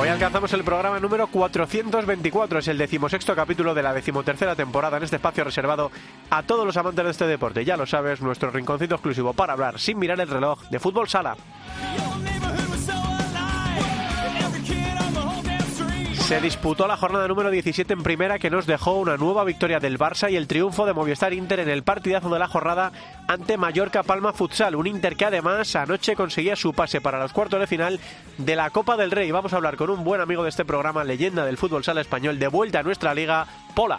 Hoy alcanzamos el programa número 424, es el decimosexto capítulo de la decimotercera temporada en este espacio reservado a todos los amantes de este deporte. Ya lo sabes, nuestro rinconcito exclusivo para hablar sin mirar el reloj de fútbol sala. Se disputó la jornada número 17 en primera que nos dejó una nueva victoria del Barça y el triunfo de Movistar Inter en el partidazo de la jornada ante Mallorca Palma Futsal. Un Inter que además anoche conseguía su pase para los cuartos de final de la Copa del Rey. Vamos a hablar con un buen amigo de este programa, leyenda del fútbol sala español, de vuelta a nuestra liga, Pola.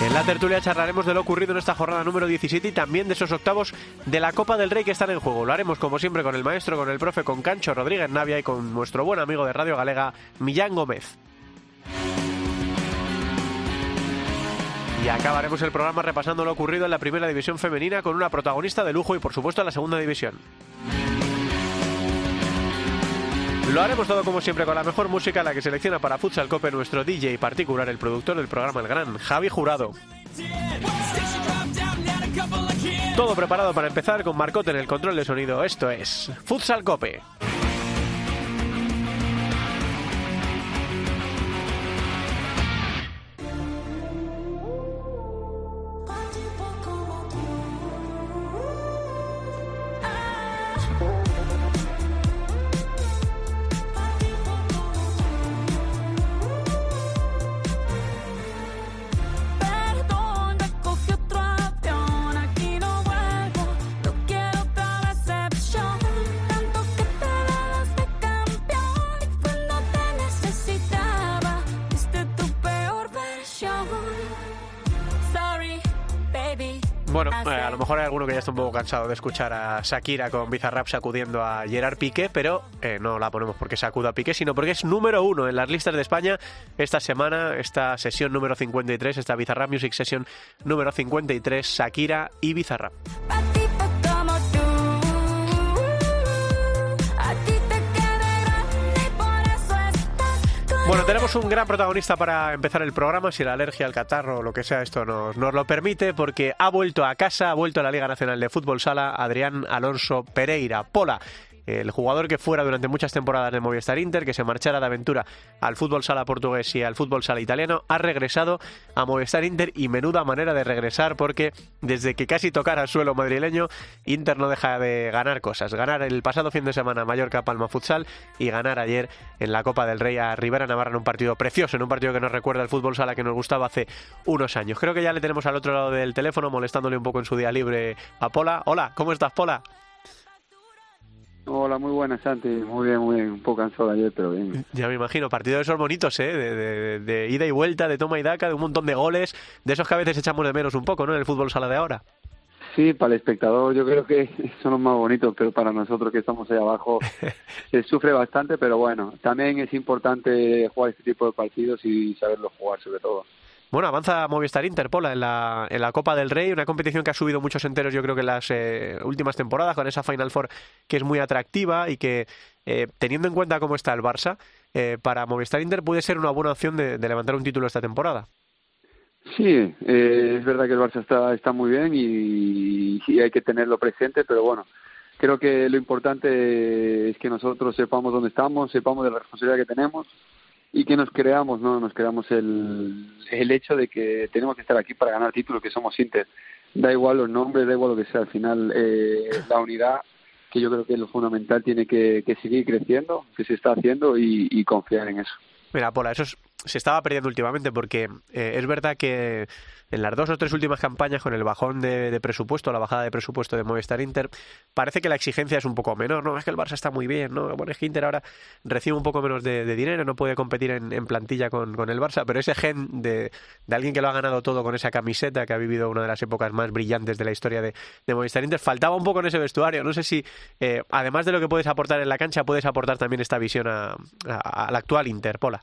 En la tertulia charlaremos de lo ocurrido en esta jornada número 17 y también de esos octavos de la Copa del Rey que están en juego. Lo haremos como siempre con el maestro, con el profe, con Cancho Rodríguez Navia y con nuestro buen amigo de Radio Galega, Millán Gómez. Y acabaremos el programa repasando lo ocurrido en la primera división femenina con una protagonista de lujo y por supuesto en la segunda división. Lo haremos todo como siempre con la mejor música, la que selecciona para Futsal Cope nuestro DJ particular, el productor del programa El Gran, Javi Jurado. Todo preparado para empezar con Marcote en el control de sonido. Esto es Futsal Cope. Un poco cansado de escuchar a Shakira con Bizarrap sacudiendo a Gerard Piqué, pero eh, no la ponemos porque sacuda a Piqué, sino porque es número uno en las listas de España esta semana, esta sesión número 53, esta Bizarrap Music Session número 53, Shakira y Bizarrap. Bueno, tenemos un gran protagonista para empezar el programa, si la alergia al catarro o lo que sea esto nos, nos lo permite, porque ha vuelto a casa, ha vuelto a la Liga Nacional de Fútbol Sala, Adrián Alonso Pereira, Pola. El jugador que fuera durante muchas temporadas de Movistar Inter, que se marchara de aventura al fútbol sala portugués y al fútbol sala italiano, ha regresado a Movistar Inter y menuda manera de regresar porque desde que casi tocara el suelo madrileño, Inter no deja de ganar cosas. Ganar el pasado fin de semana Mallorca Palma Futsal y ganar ayer en la Copa del Rey a Rivera Navarra en un partido precioso, en un partido que nos recuerda al fútbol sala que nos gustaba hace unos años. Creo que ya le tenemos al otro lado del teléfono molestándole un poco en su día libre a Pola. Hola, ¿cómo estás, Pola? Hola, muy buenas, Santi. Muy bien, muy bien. Un poco cansado ayer, pero bien. Ya me imagino, partido de esos bonitos, ¿eh? De, de- de ida y vuelta, de toma y daca, de un montón de goles, de esos que a veces echamos de menos un poco, ¿no? En el fútbol sala de ahora. Sí, para el espectador yo creo que son los más bonitos, pero para nosotros que estamos ahí abajo se sufre bastante, pero bueno, también es importante jugar este tipo de partidos y saberlo jugar sobre todo. Bueno, avanza Movistar Interpola en la, en la Copa del Rey, una competición que ha subido muchos enteros yo creo que en las eh, últimas temporadas, con esa Final Four que es muy atractiva y que, eh, teniendo en cuenta cómo está el Barça, eh, para Movistar Inter puede ser una buena opción de, levantar un título esta temporada. Sí, eh, es verdad que el Barça está, está muy bien y, y hay que tenerlo presente, pero bueno, creo que lo importante es que nosotros sepamos dónde estamos, sepamos de la responsabilidad que tenemos y que nos creamos, ¿no? Nos creamos el, el hecho de que tenemos que estar aquí para ganar títulos, que somos Inter. Da igual los nombres, da igual lo que sea, al final eh, la unidad, que yo creo que es lo fundamental, tiene que, que seguir creciendo, que se está haciendo y, confiar en eso. Mira, Pola, eso es- se estaba perdiendo últimamente porque eh, es verdad que en las dos o tres últimas campañas con el bajón de, presupuesto, la bajada de presupuesto de Movistar Inter, parece que la exigencia es un poco menor, ¿no? Es que el Barça está muy bien, ¿no? Bueno, es que Inter ahora recibe un poco menos de, dinero, no puede competir en, plantilla con, el Barça, pero ese gen de, de alguien que lo ha ganado todo con esa camiseta, que ha vivido una de las épocas más brillantes de la historia de, Movistar Inter, faltaba un poco en ese vestuario. No sé si, eh, además de lo que puedes aportar en la cancha, puedes aportar también esta visión a, a- al actual Inter, Pola.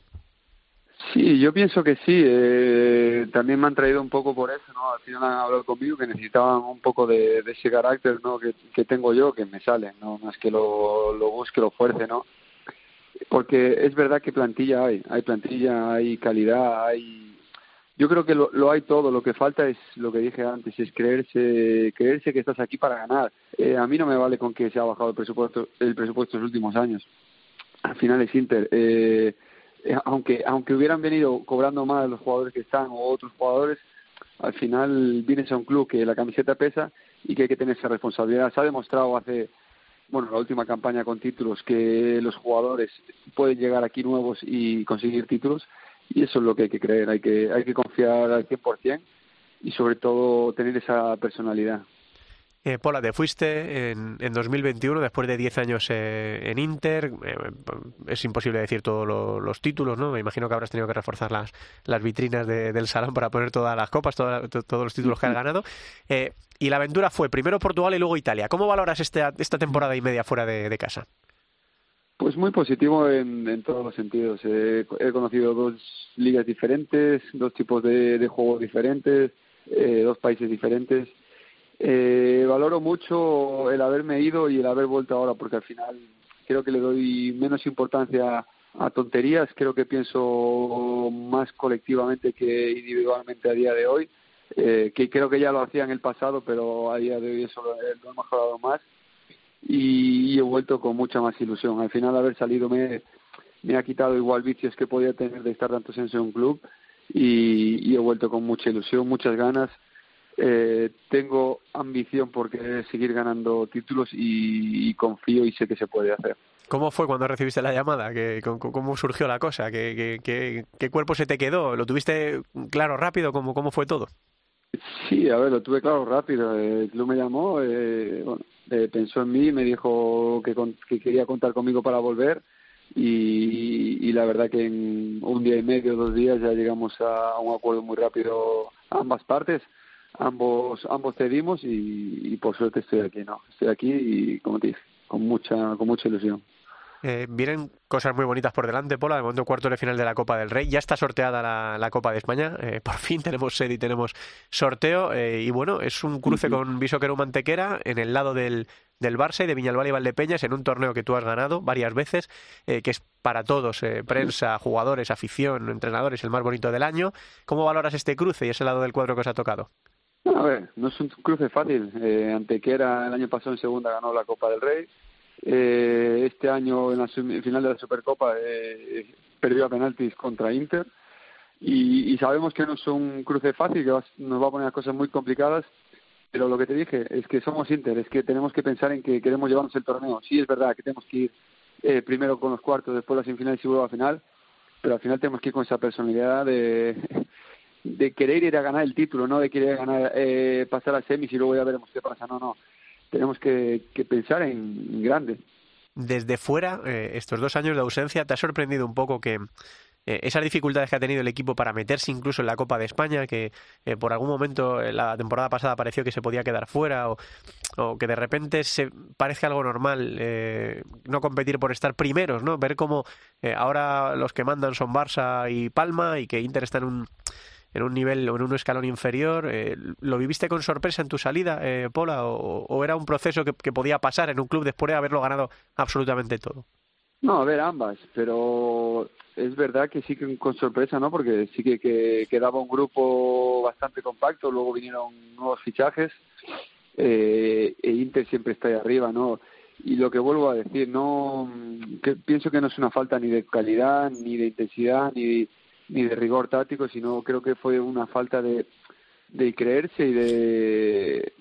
Sí, yo pienso que sí. Eh, también me han traído un poco por eso, ¿no? Al final han hablado conmigo que necesitaban un poco de, ese carácter, ¿no? Que, tengo yo, que me sale, ¿no? No es que lo, lo busque, lo fuerce, ¿no? Porque es verdad que plantilla hay, hay plantilla, hay calidad, hay... Yo creo que lo, lo hay todo, lo que falta es lo que dije antes, es creerse, creerse que estás aquí para ganar. Eh, a mí no me vale con que se ha bajado el presupuesto, el presupuesto en los últimos años. Al final es Inter. Eh, aunque aunque hubieran venido cobrando más los jugadores que están o otros jugadores, al final vienes a un club que la camiseta pesa y que hay que tener esa responsabilidad. Se ha demostrado hace, bueno, la última campaña con títulos que los jugadores pueden llegar aquí nuevos y conseguir títulos y eso es lo que hay que creer, hay que hay que confiar al 100% y sobre todo tener esa personalidad. Eh, Pola, te fuiste en, en 2021, después de 10 años eh, en Inter. Eh, es imposible decir todos lo- los títulos, ¿no? Me imagino que habrás tenido que reforzar las, las vitrinas de- del salón para poner todas las copas, toda- to- todos los títulos que has ganado. Eh, y la aventura fue primero Portugal y luego Italia. ¿Cómo valoras esta, esta temporada y media fuera de, de casa? Pues muy positivo en, en todos los sentidos. Eh, he conocido dos ligas diferentes, dos tipos de, de juegos diferentes, eh, dos países diferentes. Eh, valoro mucho el haberme ido y el haber vuelto ahora, porque al final creo que le doy menos importancia a tonterías. Creo que pienso más colectivamente que individualmente a día de hoy. Eh, que creo que ya lo hacía en el pasado, pero a día de hoy eso lo he- lo he mejorado más y, he vuelto con mucha más ilusión. Al final haber salido me, ha quitado igual vicios que podía tener de estar tantos años en un club y he vuelto con mucha ilusión, muchas ganas. Eh, tengo ambición por querer seguir ganando títulos y, y confío y sé que se puede hacer. ¿Cómo fue cuando recibiste la llamada? ¿Qué, cómo, cómo surgió la cosa? ¿Qué, qué, qué- qué cuerpo se te quedó? ¿Lo tuviste claro rápido? ¿Cómo, cómo fue todo? Sí, a ver, lo tuve claro rápido. El club me llamó, eh, bueno, eh, pensó en mí, me dijo que, con- que quería contar conmigo para volver y, y la verdad que en un día y medio, dos días ya llegamos a un acuerdo muy rápido a ambas partes. Ambos ambos cedimos y, y por suerte estoy aquí, ¿no? Estoy aquí y como te dije, con mucha con mucha ilusión. Eh, vienen cosas muy bonitas por delante, Pola. De momento, cuarto de final de la Copa del Rey. Ya está sorteada la, la Copa de España. Eh, por fin tenemos sede y tenemos sorteo. Eh, y bueno, es un cruce con Visoquero Mantequera en el lado del, del Barça y de Viñalbal y Valdepeñas en un torneo que tú has ganado varias veces, eh, que es para todos, prensa, jugadores, afición, entrenadores, el más bonito del año. ¿Cómo valoras este cruce y ese lado del cuadro que os ha tocado? A ver, no es un cruce fácil. Eh, Antequera el año pasado en segunda ganó la Copa del Rey. Eh, este año en la final de la Supercopa eh, perdió a penaltis contra Inter. Y, sabemos que no es un cruce fácil, que va- nos va a poner cosas muy complicadas. Pero lo que te dije es que somos Inter, es que tenemos que pensar en que queremos llevarnos el torneo. Sí, es verdad que tenemos que ir eh, primero con los cuartos, después las semifinales y luego a la final. Pero al final tenemos que ir con esa personalidad de, de querer ir a ganar el título, no de querer ganar, eh, pasar a semis y luego ya veremos qué pasa. No, no. Tenemos que, que pensar en, grande. Desde fuera, eh, estos dos años de ausencia, ¿te ha sorprendido un poco que eh, esas dificultades que ha tenido el equipo para meterse incluso en la Copa de España, que eh, por algún momento en la temporada pasada pareció que se podía quedar fuera, o, o que de repente se parezca algo normal eh, no competir por estar primeros, ¿no? Ver cómo eh, ahora los que mandan son Barça y Palma y que Inter está en un en un nivel o en un escalón inferior. eh, ¿Lo viviste con sorpresa en tu salida, eh, Pola, o, era un proceso que, podía pasar en un club después de haberlo ganado absolutamente todo? No, a ver, ambas, pero es verdad que sí que con sorpresa, ¿no? Porque sí que, que quedaba un grupo bastante compacto, luego vinieron nuevos fichajes, eh, e Inter siempre está ahí arriba, ¿no? Y lo que vuelvo a decir, no, que pienso que no es una falta ni de calidad, ni de intensidad, ni, ni de rigor táctico, sino creo que fue una falta de, de creerse y de,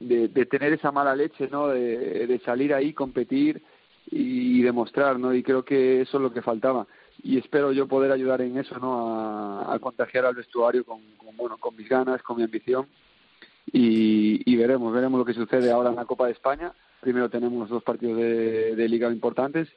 de, tener esa mala leche, ¿no? De, salir ahí, competir y demostrar, ¿no? Y creo que eso es lo que faltaba. Y espero yo poder ayudar en eso, ¿no? A, a contagiar al vestuario con, con, bueno, con mis ganas, con mi ambición. Y, y veremos, veremos lo que sucede ahora en la Copa de España. Primero tenemos dos partidos de, de liga importantes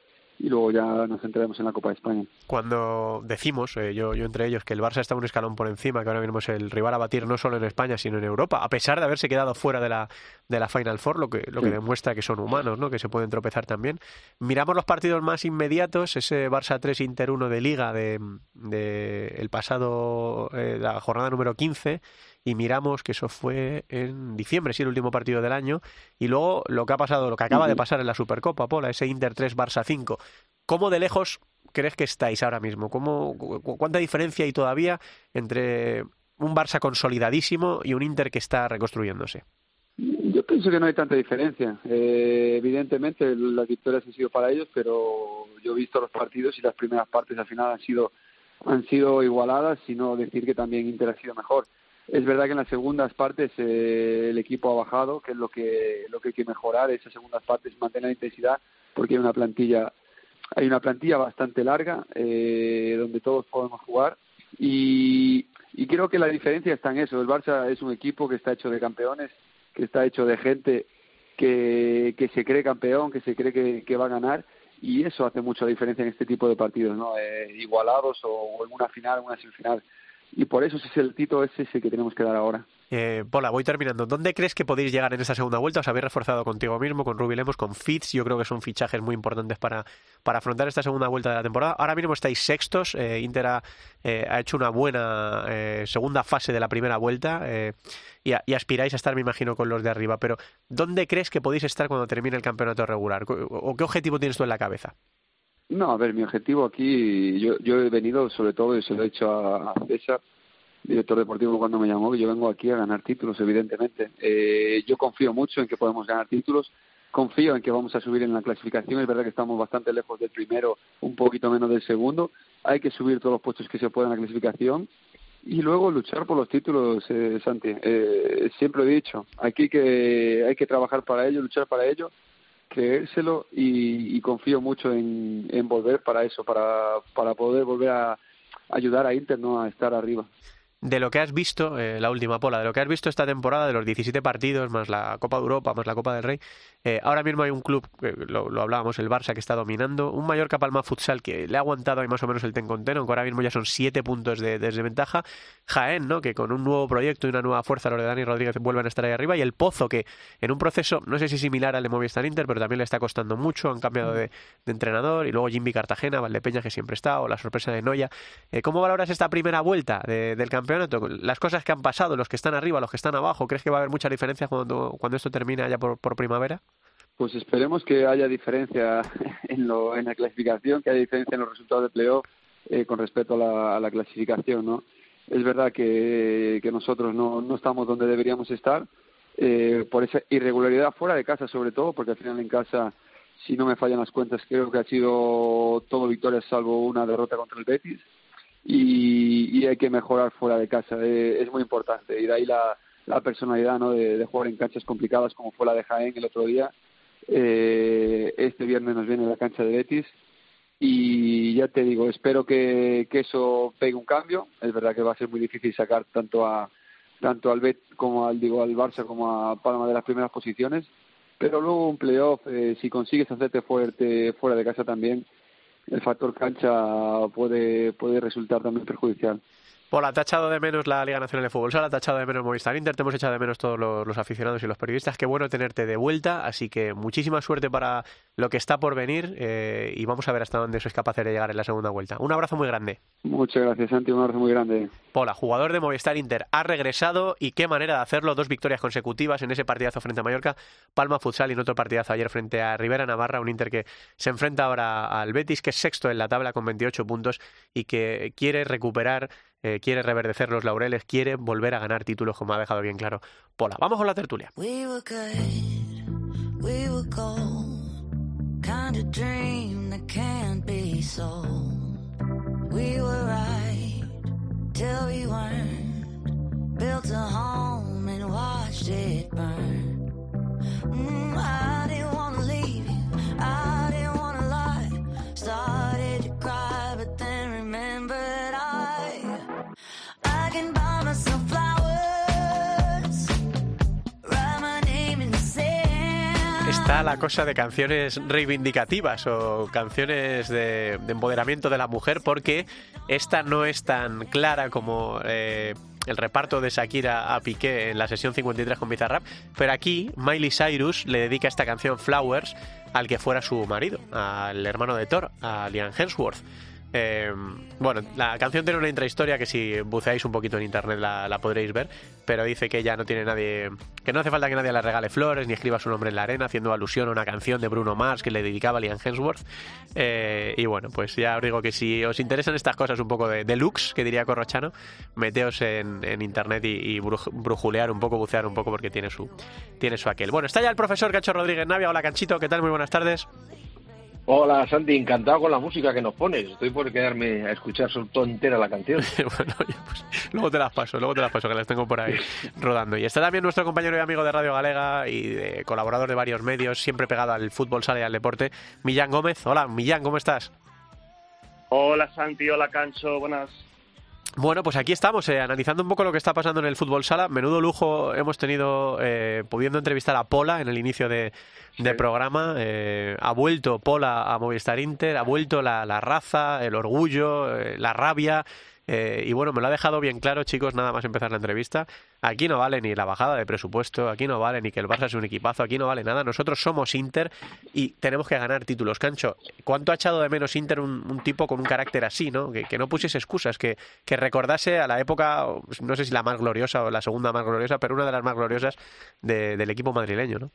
y luego ya nos centraremos en la Copa de España. Cuando decimos, eh, yo, yo entre ellos, que el Barça está un escalón por encima, que ahora mismo es el rival a batir no solo en España, sino en Europa, a pesar de haberse quedado fuera de la, de la Final Four, lo que, lo que demuestra que son humanos, ¿no? que se pueden tropezar también. Miramos los partidos más inmediatos, ese Barça 3 Inter 1 de Liga de, de el pasado, eh, la jornada número 15, y miramos que eso fue en diciembre, sí, el último partido del año, y luego lo que ha pasado, lo que acaba de pasar en la Supercopa, Pola, ese Inter 3 Barça 5. ¿Cómo de lejos crees que estáis ahora mismo? ¿Cómo, cu- ¿Cuánta diferencia hay todavía entre un Barça consolidadísimo y un Inter que está reconstruyéndose? Yo pienso que no hay tanta diferencia. Eh, evidentemente las victorias han sido para ellos, pero yo he visto los partidos y las primeras partes al final han sido han sido igualadas, sino decir que también Inter ha sido mejor. Es verdad que en las segundas partes eh, el equipo ha bajado, que es lo que lo que hay que mejorar. Esas segundas partes mantener la intensidad, porque hay una plantilla hay una plantilla bastante larga eh, donde todos podemos jugar y, y creo que la diferencia está en eso. El Barça es un equipo que está hecho de campeones, que está hecho de gente que, que se cree campeón, que se cree que, va a ganar y eso hace mucha diferencia en este tipo de partidos, ¿no? Eh, igualados o, o en una final, en una semifinal. Y por eso ese es el título ese, ese que tenemos que dar ahora. Eh, Pola, voy terminando. ¿Dónde crees que podéis llegar en esta segunda vuelta? Os habéis reforzado contigo mismo, con Rubi Lemos, con Fitz. Yo creo que son fichajes muy importantes para, para afrontar esta segunda vuelta de la temporada. Ahora mismo estáis sextos. Eh, Inter ha, eh, hecho una buena eh, segunda fase de la primera vuelta eh, y, y aspiráis a estar, me imagino, con los de arriba. Pero ¿dónde crees que podéis estar cuando termine el campeonato regular? ¿O o qué objetivo tienes tú en la cabeza? No, a ver, mi objetivo aquí, yo, yo he venido sobre todo, y se lo he dicho a, a César, director deportivo cuando me llamó, que yo vengo aquí a ganar títulos, evidentemente. Eh, yo confío mucho en que podemos ganar títulos, confío en que vamos a subir en la clasificación, es verdad que estamos bastante lejos del primero, un poquito menos del segundo, hay que subir todos los puestos que se puedan en la clasificación y luego luchar por los títulos, eh, Santi. Eh, siempre he dicho, aquí que hay que trabajar para ello, luchar para ello creérselo y, y confío mucho en, volver para eso, para, para poder volver a ayudar a Inter ¿no? a estar arriba. De lo que has visto, eh, la última pola, de lo que has visto esta temporada, de los 17 partidos, más la Copa de Europa, más la Copa del Rey, eh, ahora mismo hay un club, que lo, lo hablábamos, el Barça, que está dominando, un Mallorca Palma Futsal que le ha aguantado ahí más o menos el ten con ten, aunque ahora mismo ya son 7 puntos de, de desventaja, Jaén, ¿no? que con un nuevo proyecto y una nueva fuerza, los de Dani Rodríguez vuelven a estar ahí arriba, y el Pozo, que en un proceso, no sé si similar al de Movistar Inter, pero también le está costando mucho, han cambiado de, de entrenador, y luego Jimmy Cartagena, Valdepeña, que siempre está, o la sorpresa de Noya. Eh, ¿Cómo valoras esta primera vuelta de- del Las cosas que han pasado, los que están arriba, los que están abajo, ¿crees que va a haber mucha diferencia cuando, cuando esto termine ya por, por primavera? Pues esperemos que haya diferencia en, lo, en la clasificación, que haya diferencia en los resultados de playoff eh, con respecto a la, clasificación, ¿no? Es verdad que, nosotros no, no estamos donde deberíamos estar eh, por esa irregularidad fuera de casa, sobre todo, porque al final en casa, si no me fallan las cuentas, creo que ha sido todo victorias salvo una derrota contra el Betis y, y hay que mejorar fuera de casa, eh, es muy importante. Y de ahí la, la personalidad ¿no? de, de jugar en canchas complicadas como fue la de Jaén el otro día. Eh, este viernes nos viene la cancha de Betis. Y ya te digo, espero que, eso pegue un cambio. Es verdad que va a ser muy difícil sacar tanto a tanto al Bet como al digo al Barça como a Palma de las primeras posiciones, pero luego un playoff eh, si consigues hacerte fuerte fuera de casa también el factor cancha puede puede resultar también perjudicial. Hola, te ha echado de menos la Liga Nacional de Fútbol Sala, te ha echado de menos Movistar Inter, te hemos echado de menos todos los, los aficionados y los periodistas. Qué bueno tenerte de vuelta, así que muchísima suerte para lo que está por venir eh, y vamos a ver hasta dónde sois capaces de llegar en la segunda vuelta. Un abrazo muy grande. Muchas gracias, Santi, un abrazo muy grande. Pola, jugador de Movistar Inter, ha regresado y qué manera de hacerlo. Dos victorias consecutivas en ese partidazo frente a Mallorca, Palma Futsal y en otro partidazo ayer frente a Rivera Navarra, un Inter que se enfrenta ahora al Betis, que es sexto en la tabla con 28 puntos y que quiere recuperar, eh, quiere reverdecer los laureles, quiere volver a ganar títulos, como ha dejado bien claro Pola. Vamos con la tertulia. We were good, we were gold, kind of dream that can't la cosa de canciones reivindicativas o canciones de, de empoderamiento de la mujer, porque esta no es tan clara como eh, el reparto de Shakira a Piqué en la sesión 53 con Bizarrap, pero aquí Miley Cyrus le dedica esta canción Flowers al que fuera su marido, al hermano de Thor, a Liam Hemsworth. Eh, bueno, la canción tiene una intrahistoria que si buceáis un poquito en internet la, podréis ver, pero dice que ella no tiene nadie, que no hace falta que nadie le regale flores ni escriba su nombre en la arena, haciendo alusión a una canción de Bruno Mars que le dedicaba a Liam Hemsworth. Eh, y bueno, pues ya os digo que si os interesan estas cosas un poco de, de looks, que diría Corrochano, meteos en, en internet y, y bruj- brujulear un poco, bucear un poco, porque tiene su, tiene su aquel. Bueno, está ya el profesor Cacho Rodríguez Navia. Hola, Canchito, ¿qué tal? Muy buenas tardes. Hola Santi, encantado con la música que nos pones. Estoy por quedarme a escuchar su- toda entera la canción. bueno, pues luego te las paso, luego te las paso, que las tengo por ahí rodando. Y está también nuestro compañero y amigo de Radio Galega y de colaborador de varios medios, siempre pegado al fútbol, sale y al deporte, Millán Gómez. Hola, Millán, ¿cómo estás? Hola Santi, hola Cancho, buenas. Bueno, pues aquí estamos, eh, analizando un poco lo que está pasando en el fútbol sala. Menudo lujo hemos tenido eh, pudiendo entrevistar a Pola en el inicio de, de programa. Eh, ha vuelto Pola a Movistar Inter, ha vuelto la, la raza, el orgullo, eh, la rabia. Eh, y bueno, me lo ha dejado bien claro, chicos, nada más empezar la entrevista. Aquí no vale ni la bajada de presupuesto, aquí no vale ni que el Barça es un equipazo, aquí no vale nada. Nosotros somos Inter y tenemos que ganar títulos. Cancho, ¿cuánto ha echado de menos Inter un, tipo con un carácter así, ¿no? Que, no pusiese excusas, que, que recordase a la época, no sé si la más gloriosa o la segunda más gloriosa, pero una de las más gloriosas de- del equipo madrileño, ¿no?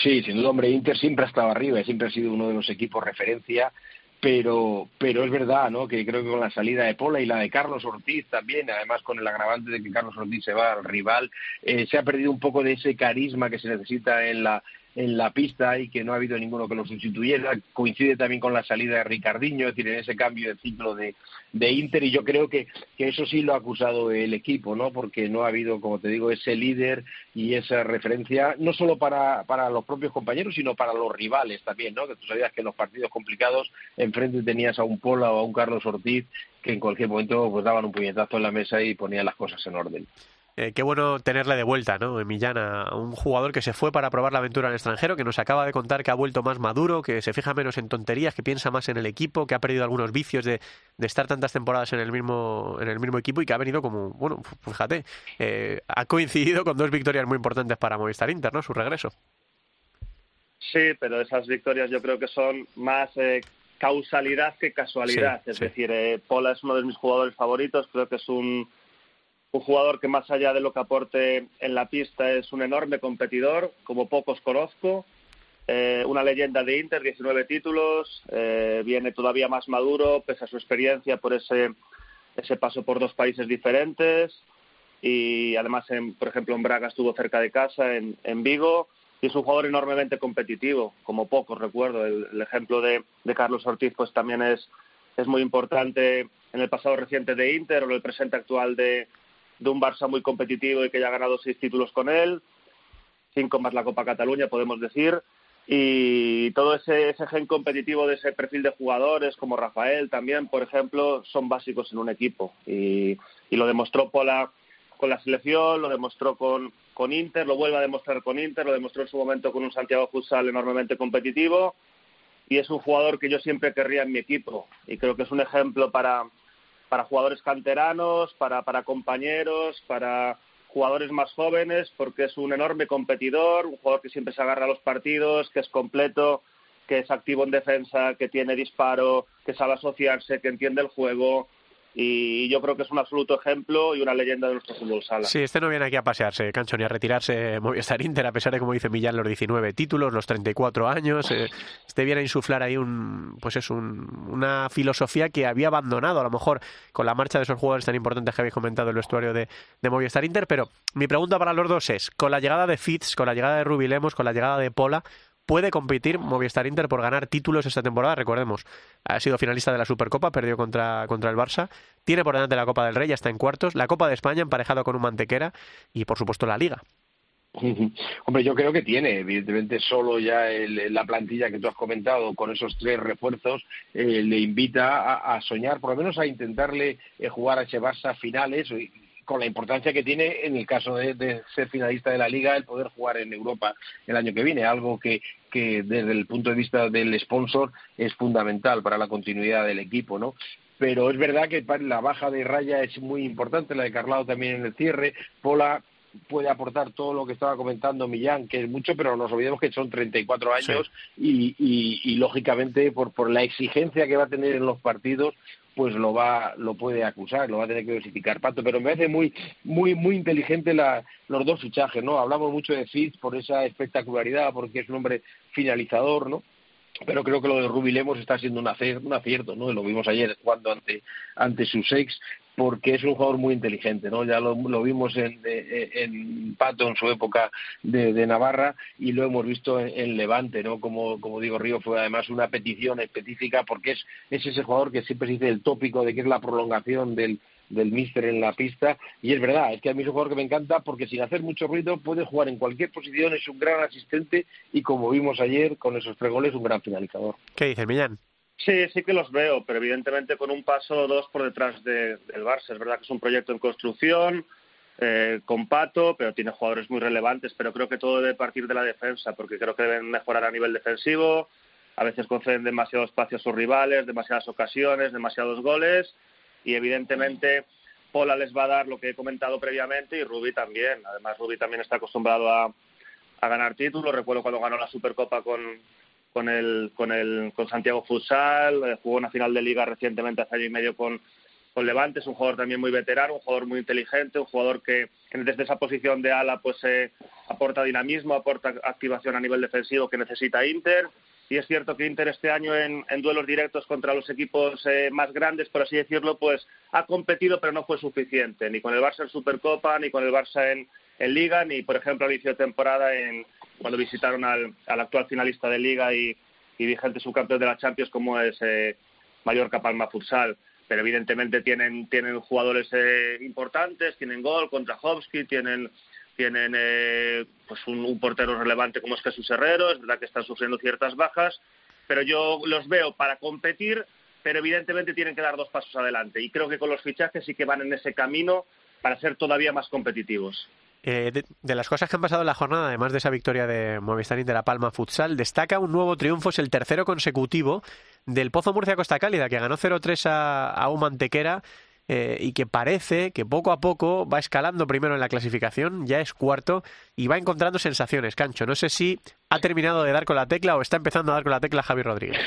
Sí, sin duda, hombre, Inter siempre ha estado arriba, siempre ha sido uno de los equipos referencia, pero, pero es verdad, ¿no? Que creo que con la salida de Pola y la de Carlos Ortiz también, además con el agravante de que Carlos Ortiz se va al rival, eh, se ha perdido un poco de ese carisma que se necesita en la en la pista y que no ha habido ninguno que lo sustituyera. Coincide también con la salida de Ricardiño, es decir, en ese cambio de ciclo de, de Inter y yo creo que, que eso sí lo ha acusado el equipo, ¿no? Porque no ha habido, como te digo, ese líder y esa referencia, no solo para, para los propios compañeros, sino para los rivales también, ¿no? Que tú sabías que en los partidos complicados enfrente tenías a un Pola o a un Carlos Ortiz que en cualquier momento pues daban un puñetazo en la mesa y ponían las cosas en orden. Eh, qué bueno tenerle de vuelta, ¿no? Millán, a un jugador que se fue para probar la aventura en el extranjero, que nos acaba de contar que ha vuelto más maduro, que se fija menos en tonterías, que piensa más en el equipo, que ha perdido algunos vicios de, de estar tantas temporadas en el mismo en el mismo equipo y que ha venido como, bueno, fíjate, eh, ha coincidido con dos victorias muy importantes para Movistar Inter, ¿no? Su regreso. Sí, pero esas victorias yo creo que son más eh, causalidad que casualidad. Sí, es sí. decir, eh, Pola es uno de mis jugadores favoritos. Creo que es un, un jugador que más allá de lo que aporte en la pista es un enorme competidor, como pocos conozco. Eh, una leyenda de Inter, 19 títulos, eh, viene todavía más maduro, pese a su experiencia por ese, ese paso por dos países diferentes. Y además, en, por ejemplo, en Braga estuvo cerca de casa, en, en Vigo y es un jugador enormemente competitivo, como pocos recuerdo. El, ejemplo de, de, Carlos Ortiz pues también es, es muy importante en el pasado reciente de Inter o en el presente actual de, de un Barça muy competitivo y que ya ha ganado seis títulos con él, cinco más la Copa Cataluña, podemos decir. Y todo ese, ese gen competitivo de ese perfil de jugadores, como Rafael también, por ejemplo, son básicos en un equipo. Y, y lo demostró Pola con la selección, lo demostró con, con Inter, lo vuelve a demostrar con Inter, lo demostró en su momento con un Santiago Futsal enormemente competitivo y es un jugador que yo siempre querría en mi equipo y creo que es un ejemplo para, para jugadores canteranos, para, para compañeros, para jugadores más jóvenes, porque es un enorme competidor, un jugador que siempre se agarra a los partidos, que es completo, que es activo en defensa, que tiene disparo, que sabe asociarse, que entiende el juego, y yo creo que es un absoluto ejemplo y una leyenda de nuestro fútbol sala. Sí, este no viene aquí a pasearse, Cancho, ni a retirarse Movistar Inter, a pesar de, como dice Millán, los 19 títulos, los 34 años. Eh, este viene a insuflar ahí un, pues es un, una filosofía que había abandonado, a lo mejor, con la marcha de esos jugadores tan importantes que habéis comentado en el vestuario de, de Movistar Inter. Pero mi pregunta para los dos es, con la llegada de Fitz, con la llegada de Rubilemos, con la llegada de Pola, puede competir Movistar Inter por ganar títulos esta temporada. Recordemos, ha sido finalista de la Supercopa, perdió contra, contra el Barça. Tiene por delante la Copa del Rey, ya está en cuartos. La Copa de España emparejado con un Mantequera y, por supuesto, la Liga. Hombre, yo creo que tiene, evidentemente, solo ya el, la plantilla que tú has comentado con esos tres refuerzos eh, le invita a, soñar, por lo menos a intentarle eh, jugar a ese Barça finales con la importancia que tiene en el caso de, de, ser finalista de la liga el poder jugar en Europa el año que viene, algo que, que desde el punto de vista del sponsor es fundamental para la continuidad del equipo, ¿no? Pero es verdad que la baja de raya es muy importante, la de Carlao también en el cierre, Pola puede aportar todo lo que estaba comentando Millán, que es mucho, pero nos olvidemos que son 34 años sí. y, y, y, lógicamente por, por la exigencia que va a tener en los partidos, pues lo va lo puede acusar, lo va a tener que dosificar Pato, pero me parece muy muy muy inteligente la, los dos fichajes, ¿no? Hablamos mucho de Fitz por esa espectacularidad, porque es un hombre finalizador, ¿no? Pero creo que lo de Ruby Lemos está siendo un acierto, ¿no? Lo vimos ayer jugando ante, ante sus ex, porque es un jugador muy inteligente, ¿no? Ya lo, lo vimos en, en, Pato en su época de, de, Navarra y lo hemos visto en, en, Levante, ¿no? Como, como digo, Río fue además una petición específica porque es, es ese jugador que siempre se dice el tópico de que es la prolongación del, del míster en la pista y es verdad, es que a mí es un jugador que me encanta porque sin hacer mucho ruido puede jugar en cualquier posición, es un gran asistente y como vimos ayer con esos tres goles un gran finalizador. ¿Qué dice Millán? Sí, sí que los veo, pero evidentemente con un paso o dos por detrás de, del Barça. Es verdad que es un proyecto en construcción, eh, con Pato, pero tiene jugadores muy relevantes, pero creo que todo debe partir de la defensa, porque creo que deben mejorar a nivel defensivo, a veces conceden demasiado espacio a sus rivales, demasiadas ocasiones, demasiados goles, y evidentemente Pola les va a dar lo que he comentado previamente y Rubí también. Además, Rubí también está acostumbrado a, ganar títulos. Recuerdo cuando ganó la Supercopa con, con el, con el con Santiago Futsal, eh, jugó una final de liga recientemente hace año y medio con, con Levante, es un jugador también muy veterano, un jugador muy inteligente, un jugador que desde esa posición de ala pues eh, aporta dinamismo, aporta activación a nivel defensivo que necesita Inter. Y es cierto que Inter este año en, en duelos directos contra los equipos eh, más grandes, por así decirlo, pues ha competido pero no fue suficiente, ni con el Barça en Supercopa, ni con el Barça en, en Liga, ni por ejemplo al inicio de temporada en, cuando visitaron al, al actual finalista de Liga y, y, vigente subcampeón de la Champions como es eh, Mallorca Palma Futsal. Pero evidentemente tienen, tienen jugadores eh, importantes, tienen gol contra Hofsky, tienen, tienen eh, pues un, un, portero relevante como es Jesús Herrero, es verdad que están sufriendo ciertas bajas, pero yo los veo para competir, pero evidentemente tienen que dar dos pasos adelante. Y creo que con los fichajes sí que van en ese camino para ser todavía más competitivos. Eh, de, de, las cosas que han pasado en la jornada, además de esa victoria de Movistar de La Palma Futsal, destaca un nuevo triunfo, es el tercero consecutivo del Pozo Murcia Costa Cálida, que ganó 0-3 a, a un Mantequera eh, y que parece que poco a poco va escalando primero en la clasificación, ya es cuarto y va encontrando sensaciones, Cancho. No sé si ha terminado de dar con la tecla o está empezando a dar con la tecla Javi Rodríguez.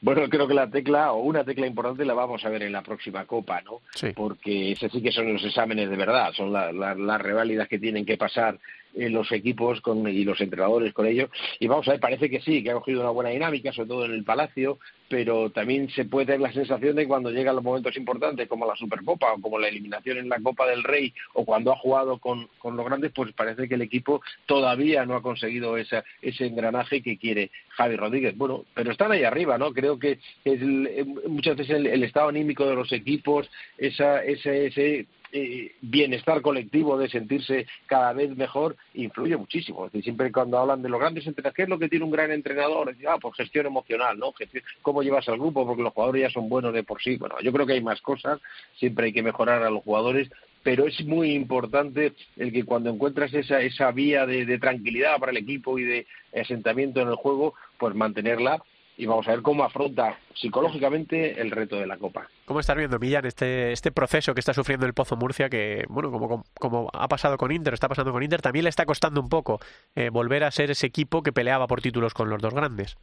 Bueno, creo que la tecla, o una tecla importante, la vamos a ver en la próxima Copa, ¿no? Sí. Porque ese sí que son los exámenes de verdad, son la, la, las reválidas que tienen que pasar eh, los equipos con, y los entrenadores con ello. Y vamos a ver, parece que sí, que ha cogido una buena dinámica, sobre todo en el Palacio, pero también se puede tener la sensación de cuando llegan los momentos importantes, como la Supercopa o como la eliminación en la Copa del Rey, o cuando ha jugado con, con los grandes, pues parece que el equipo todavía no ha conseguido esa, ese engranaje que quiere Javi Rodríguez. Bueno, pero están ahí arriba, ¿no? Creo que es el, muchas veces el, el, estado anímico de los equipos, esa, ese, ese eh, bienestar colectivo de sentirse cada vez mejor influye muchísimo. Es decir, siempre cuando hablan de los grandes entrenadores, ¿qué es lo que tiene un gran entrenador? Ah, pues gestión emocional, ¿no? ¿Cómo llevas al grupo? Porque los jugadores ya son buenos de por sí. Bueno, yo creo que hay más cosas, siempre hay que mejorar a los jugadores, pero es muy importante el que cuando encuentras esa, esa vía de, de tranquilidad para el equipo y de asentamiento en el juego, pues mantenerla y vamos a ver cómo afronta psicológicamente el reto de la Copa. ¿Cómo estás viendo, Millán, este, este proceso que está sufriendo el Pozo Murcia, que, bueno, como, como ha pasado con Inter, está pasando con Inter, también le está costando un poco eh, volver a ser ese equipo que peleaba por títulos con los dos grandes?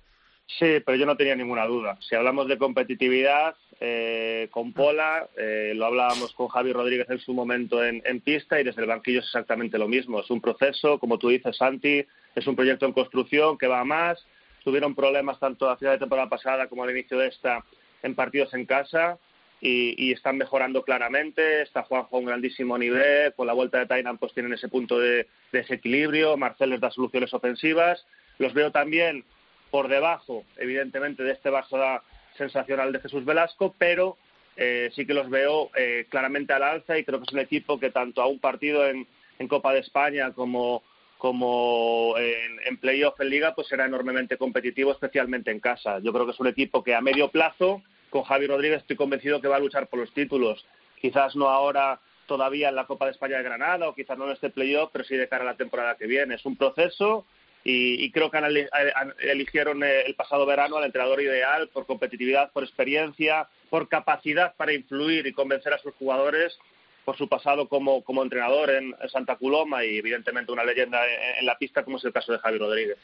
Sí, pero yo no tenía ninguna duda. Si hablamos de competitividad, eh, con Pola, eh, lo hablábamos con Javi Rodríguez en su momento en, en, pista y desde el banquillo es exactamente lo mismo. Es un proceso, como tú dices, Santi, es un proyecto en construcción que va a más, tuvieron problemas tanto a final de temporada pasada como al inicio de esta en partidos en casa y, están mejorando claramente. Está Juanjo a un grandísimo nivel. Con la vuelta de Tainan pues tienen ese punto de, de desequilibrio. Marcel les da soluciones ofensivas. Los veo también por debajo, evidentemente, de este Barça sensacional de Jesús Velasco, pero eh, sí que los veo eh, claramente al alza y creo que es un equipo que tanto a un partido en, en Copa de España como como en, playoff en liga, pues será enormemente competitivo, especialmente en casa. Yo creo que es un equipo que a medio plazo, con Javi Rodríguez, estoy convencido que va a luchar por los títulos. Quizás no ahora todavía en la Copa de España de Granada o quizás no en este playoff, pero sí de cara a la temporada que viene. Es un proceso y, y creo que han eli- han- eligieron el pasado verano al entrenador ideal por competitividad, por experiencia, por capacidad para influir y convencer a sus jugadores, por su pasado como, como entrenador en, Santa Coloma y evidentemente una leyenda en, en la pista como es el caso de Javi Rodríguez.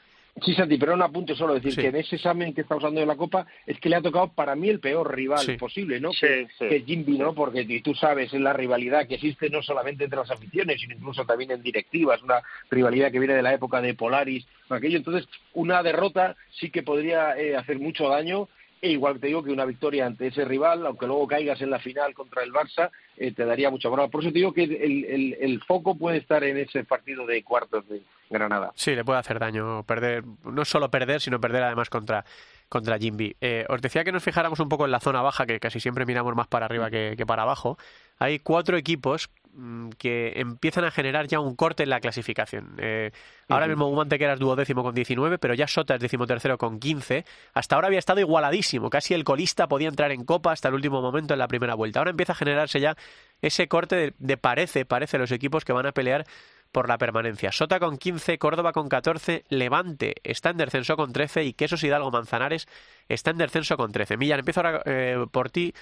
Sí, Santi, pero un apunte solo, decir Sí. que en ese examen que estamos hablando de la Copa es que le ha tocado para mí el peor rival Sí. posible, ¿no? Sí, que, sí. que es Jimby, ¿no? Porque y tú sabes, es la rivalidad que existe no solamente entre las aficiones, sino incluso también en directivas, una rivalidad que viene de la época de Polaris, aquello. Entonces, una derrota sí que podría eh, hacer mucho daño. E igual te digo que una victoria ante ese rival, aunque luego caigas en la final contra el Barça, eh, te daría mucha brava. Por eso te digo que el, foco puede estar en ese partido de cuartos de Granada. Sí, le puede hacer daño perder, no solo perder, sino perder además contra, contra Jimby. Eh, os decía que nos fijáramos un poco en la zona baja, que casi siempre miramos más para arriba que, para abajo. Hay cuatro equipos que empiezan a generar ya un corte en la clasificación. Eh, ahora mismo Humantequera es duodécimo con 19, pero ya Sota es decimotercero con 15. Hasta ahora había estado igualadísimo, casi el colista podía entrar en copa hasta el último momento en la primera vuelta. Ahora empieza a generarse ya ese corte de, de parece, parece los equipos que van a pelear por la permanencia. Sota con 15, Córdoba con 14, Levante está en descenso con 13 y Quesos Hidalgo Manzanares está en descenso con 13. Millán, empiezo ahora eh, por ti.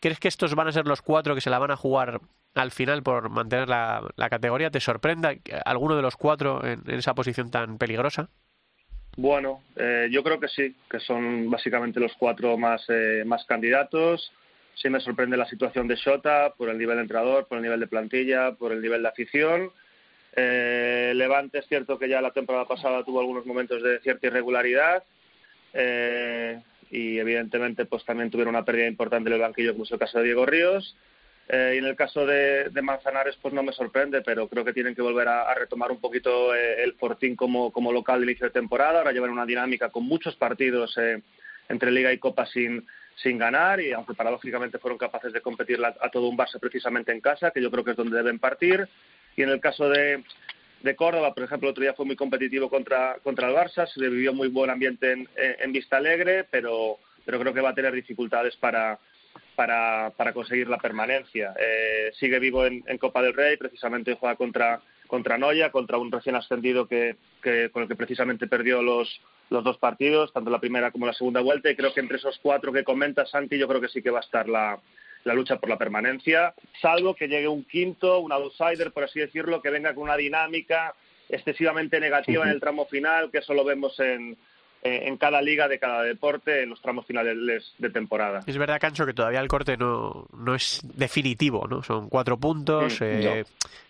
¿Crees que estos van a ser los cuatro que se la van a jugar al final por mantener la, la categoría? ¿Te sorprenda alguno de los cuatro en, esa posición tan peligrosa? Bueno, eh, yo creo que sí, que son básicamente los cuatro más, eh, más candidatos. Sí me sorprende la situación de Shota por el nivel de entrenador, por el nivel de plantilla, por el nivel de afición. Eh, Levante es cierto que ya la temporada pasada tuvo algunos momentos de cierta irregularidad eh, y evidentemente pues también tuvieron una pérdida importante en el banquillo como es el caso de Diego Ríos. Eh, y en el caso de, Manzanares, pues no me sorprende, pero creo que tienen que volver a, a retomar un poquito eh, el Fortín como, como local de inicio de temporada. Ahora llevan una dinámica con muchos partidos eh, entre Liga y Copa sin, sin ganar y aunque paradójicamente fueron capaces de competir la- a todo un Barça precisamente en casa, que yo creo que es donde deben partir. Y en el caso de, de Córdoba, por ejemplo, el otro día fue muy competitivo contra, contra el Barça, se le vivió muy buen ambiente en, en, Vista Alegre, pero, pero creo que va a tener dificultades para, para, para conseguir la permanencia. Eh, sigue vivo en, en Copa del Rey, precisamente juega contra, contra Noya, contra un recién ascendido que, que, con el que precisamente perdió los, los dos partidos, tanto la primera como la segunda vuelta, y creo que entre esos cuatro que comenta Santi, yo creo que sí que va a estar la, la lucha por la permanencia, salvo que llegue un quinto, un outsider, por así decirlo, que venga con una dinámica excesivamente negativa en el tramo final, que eso lo vemos en, eh, en cada liga de cada deporte en los tramos finales de temporada. Es verdad, Cancho, que todavía el corte no, no es definitivo, ¿no? Son cuatro puntos, Mm, eh,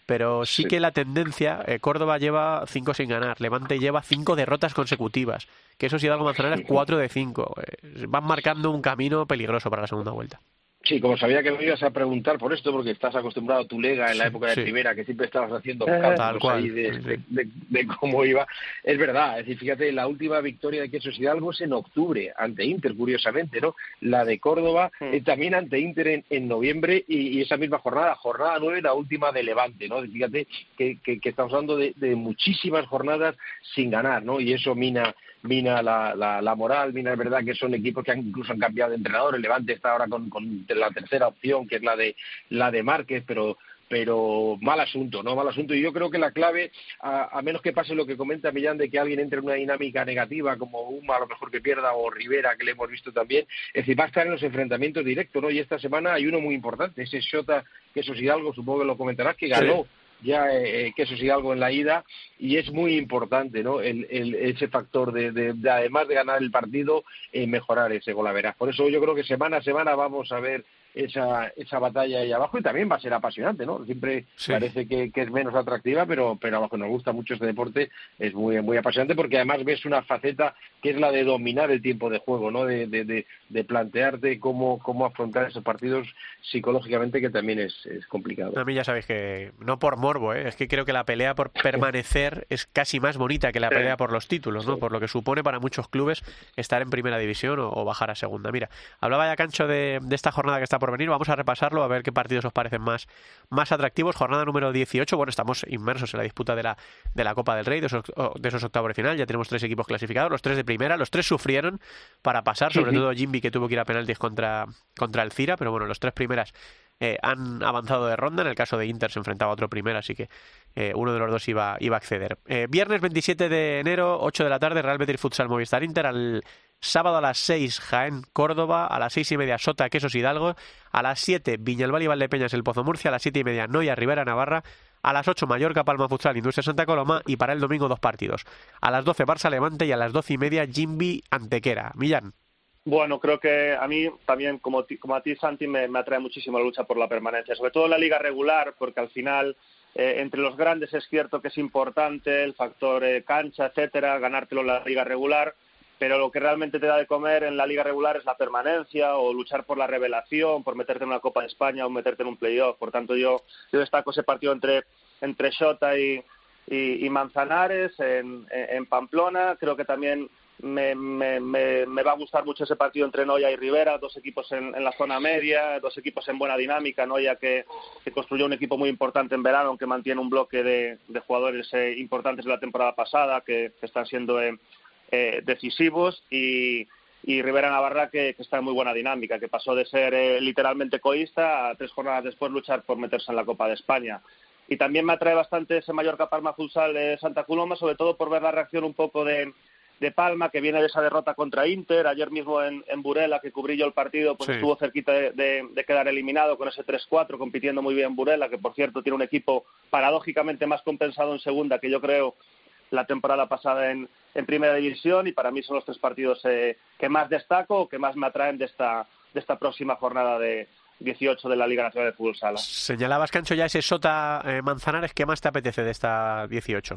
pero sí, Sí. que la tendencia, eh, Córdoba lleva cinco sin ganar, Levante lleva cinco derrotas consecutivas, que eso sí, Hidalgo Manzanares cuatro de cinco. Eh, van marcando un camino peligroso para la segunda vuelta. Sí, como sabía que me ibas a preguntar por esto, porque estás acostumbrado a tu lega en la época de sí. primera, que siempre estabas haciendo Eh, cálculos tal cual, ahí de, sí, sí. de- de- de cómo iba. Es verdad, es decir, fíjate, la última victoria de Quesos Hidalgo es en octubre, ante Inter, curiosamente, ¿no? La de Córdoba, Mm. eh, también ante Inter en, en noviembre y, y esa misma jornada, jornada nueve, la última de Levante, ¿no? Fíjate que, que- que estamos hablando de, de muchísimas jornadas sin ganar, ¿no? Y eso mina mina la, la, la moral, mina es verdad que son equipos que han, incluso han cambiado de entrenador, el Levante está ahora con, con la tercera opción, que es la de la de Márquez, pero pero mal asunto, ¿no? Mal asunto. Y yo creo que la clave, a, a menos que pase lo que comenta Millán, de que alguien entre en una dinámica negativa, como Uma a lo mejor que pierda, o Rivera, que le hemos visto también, es decir, va a estar en los enfrentamientos directos, ¿no? Y esta semana hay uno muy importante, ese Shota, que eso sí algo, supongo que lo comentarás, que ganó ya eh, que eso sí algo en la ida y es muy importante no el, el- ese factor de, de- de, además de ganar el partido eh, mejorar ese golaveras por eso yo creo que semana a semana vamos a ver esa esa batalla ahí abajo y también va a ser apasionante no siempre Sí. parece que, que es menos atractiva pero pero a los que nos gusta mucho este deporte es muy muy apasionante porque además ves una faceta que es la de dominar el tiempo de juego no de, de, de, de plantearte cómo cómo afrontar esos partidos psicológicamente que también es, es complicado A mí ya sabéis que, no por morbo, ¿eh? es que creo que la pelea por permanecer es casi más bonita que la pelea por los títulos, ¿no? Sí. Por lo que supone para muchos clubes estar en primera división o, o bajar a segunda. Mira, hablaba ya Cancho de, de esta jornada que está por por venir. Vamos a repasarlo, a ver qué partidos os parecen más, más atractivos. Jornada número 18. Bueno, estamos inmersos en la disputa de la, de la Copa del Rey, de esos, de esos octavos de final. Ya tenemos tres equipos clasificados, los tres de primera. Los tres sufrieron para pasar, sobre todo Jimby, que tuvo que ir a penaltis contra, contra el Cira. Pero bueno, los tres primeras eh, han avanzado de ronda. En el caso de Inter se enfrentaba a otro primero, así que eh, uno de los dos iba, iba a acceder. Eh, viernes 27 de enero, 8 de la tarde, Real Betis Futsal Movistar Inter. Al sábado a las 6, Jaén Córdoba. A las 6 y media, Sota Quesos Hidalgo. A las 7, Viñalbal y Valdepeñas El Pozo Murcia. A las 7 y media, Noia Rivera Navarra. A las 8, Mallorca Palma Futsal Industria Santa Coloma. Y para el domingo, dos partidos. A las 12, Barça Levante. Y a las 12 y media, Jimby Antequera. Millán. Bueno, creo que a mí también, como, como a ti, Santi, me, me atrae muchísimo la lucha por la permanencia, sobre todo en la liga regular, porque al final, eh, entre los grandes es cierto que es importante el factor eh, cancha, etcétera, ganártelo en la liga regular, pero lo que realmente te da de comer en la liga regular es la permanencia o luchar por la revelación, por meterte en una Copa de España o meterte en un playoff. Por tanto, yo, yo destaco ese partido entre, entre Shota y, y, Manzanares en, Pamplona. Creo que también me, me, me, me va a gustar mucho ese partido entre Noya y Rivera, dos equipos en, en la zona media, dos equipos en buena dinámica. Noya que, que construyó un equipo muy importante en verano, aunque mantiene un bloque de, de jugadores eh, importantes de la temporada pasada, que, que están siendo eh, eh, decisivos. Y, y Rivera Navarra que, que está en muy buena dinámica, que pasó de ser eh, literalmente coísta a tres jornadas después luchar por meterse en la Copa de España. Y también me atrae bastante ese Mallorca Palma Futsal de Santa Coloma, sobre todo por ver la reacción un poco de, de Palma, que viene de esa derrota contra Inter. Ayer mismo en, en Burela, que cubrí yo el partido, pues Sí. estuvo cerquita de, de- de quedar eliminado con ese 3-4, compitiendo muy bien Burela, que por cierto tiene un equipo paradójicamente más compensado en segunda que yo creo la temporada pasada en, en primera división y para mí son los tres partidos eh, que más destaco o que más me atraen de esta, de esta próxima jornada de 18 de la Liga Nacional de Fútbol Sala. Señalabas, Cancho, ya ese Sota eh, Manzanares. ¿Qué más te apetece de esta 18?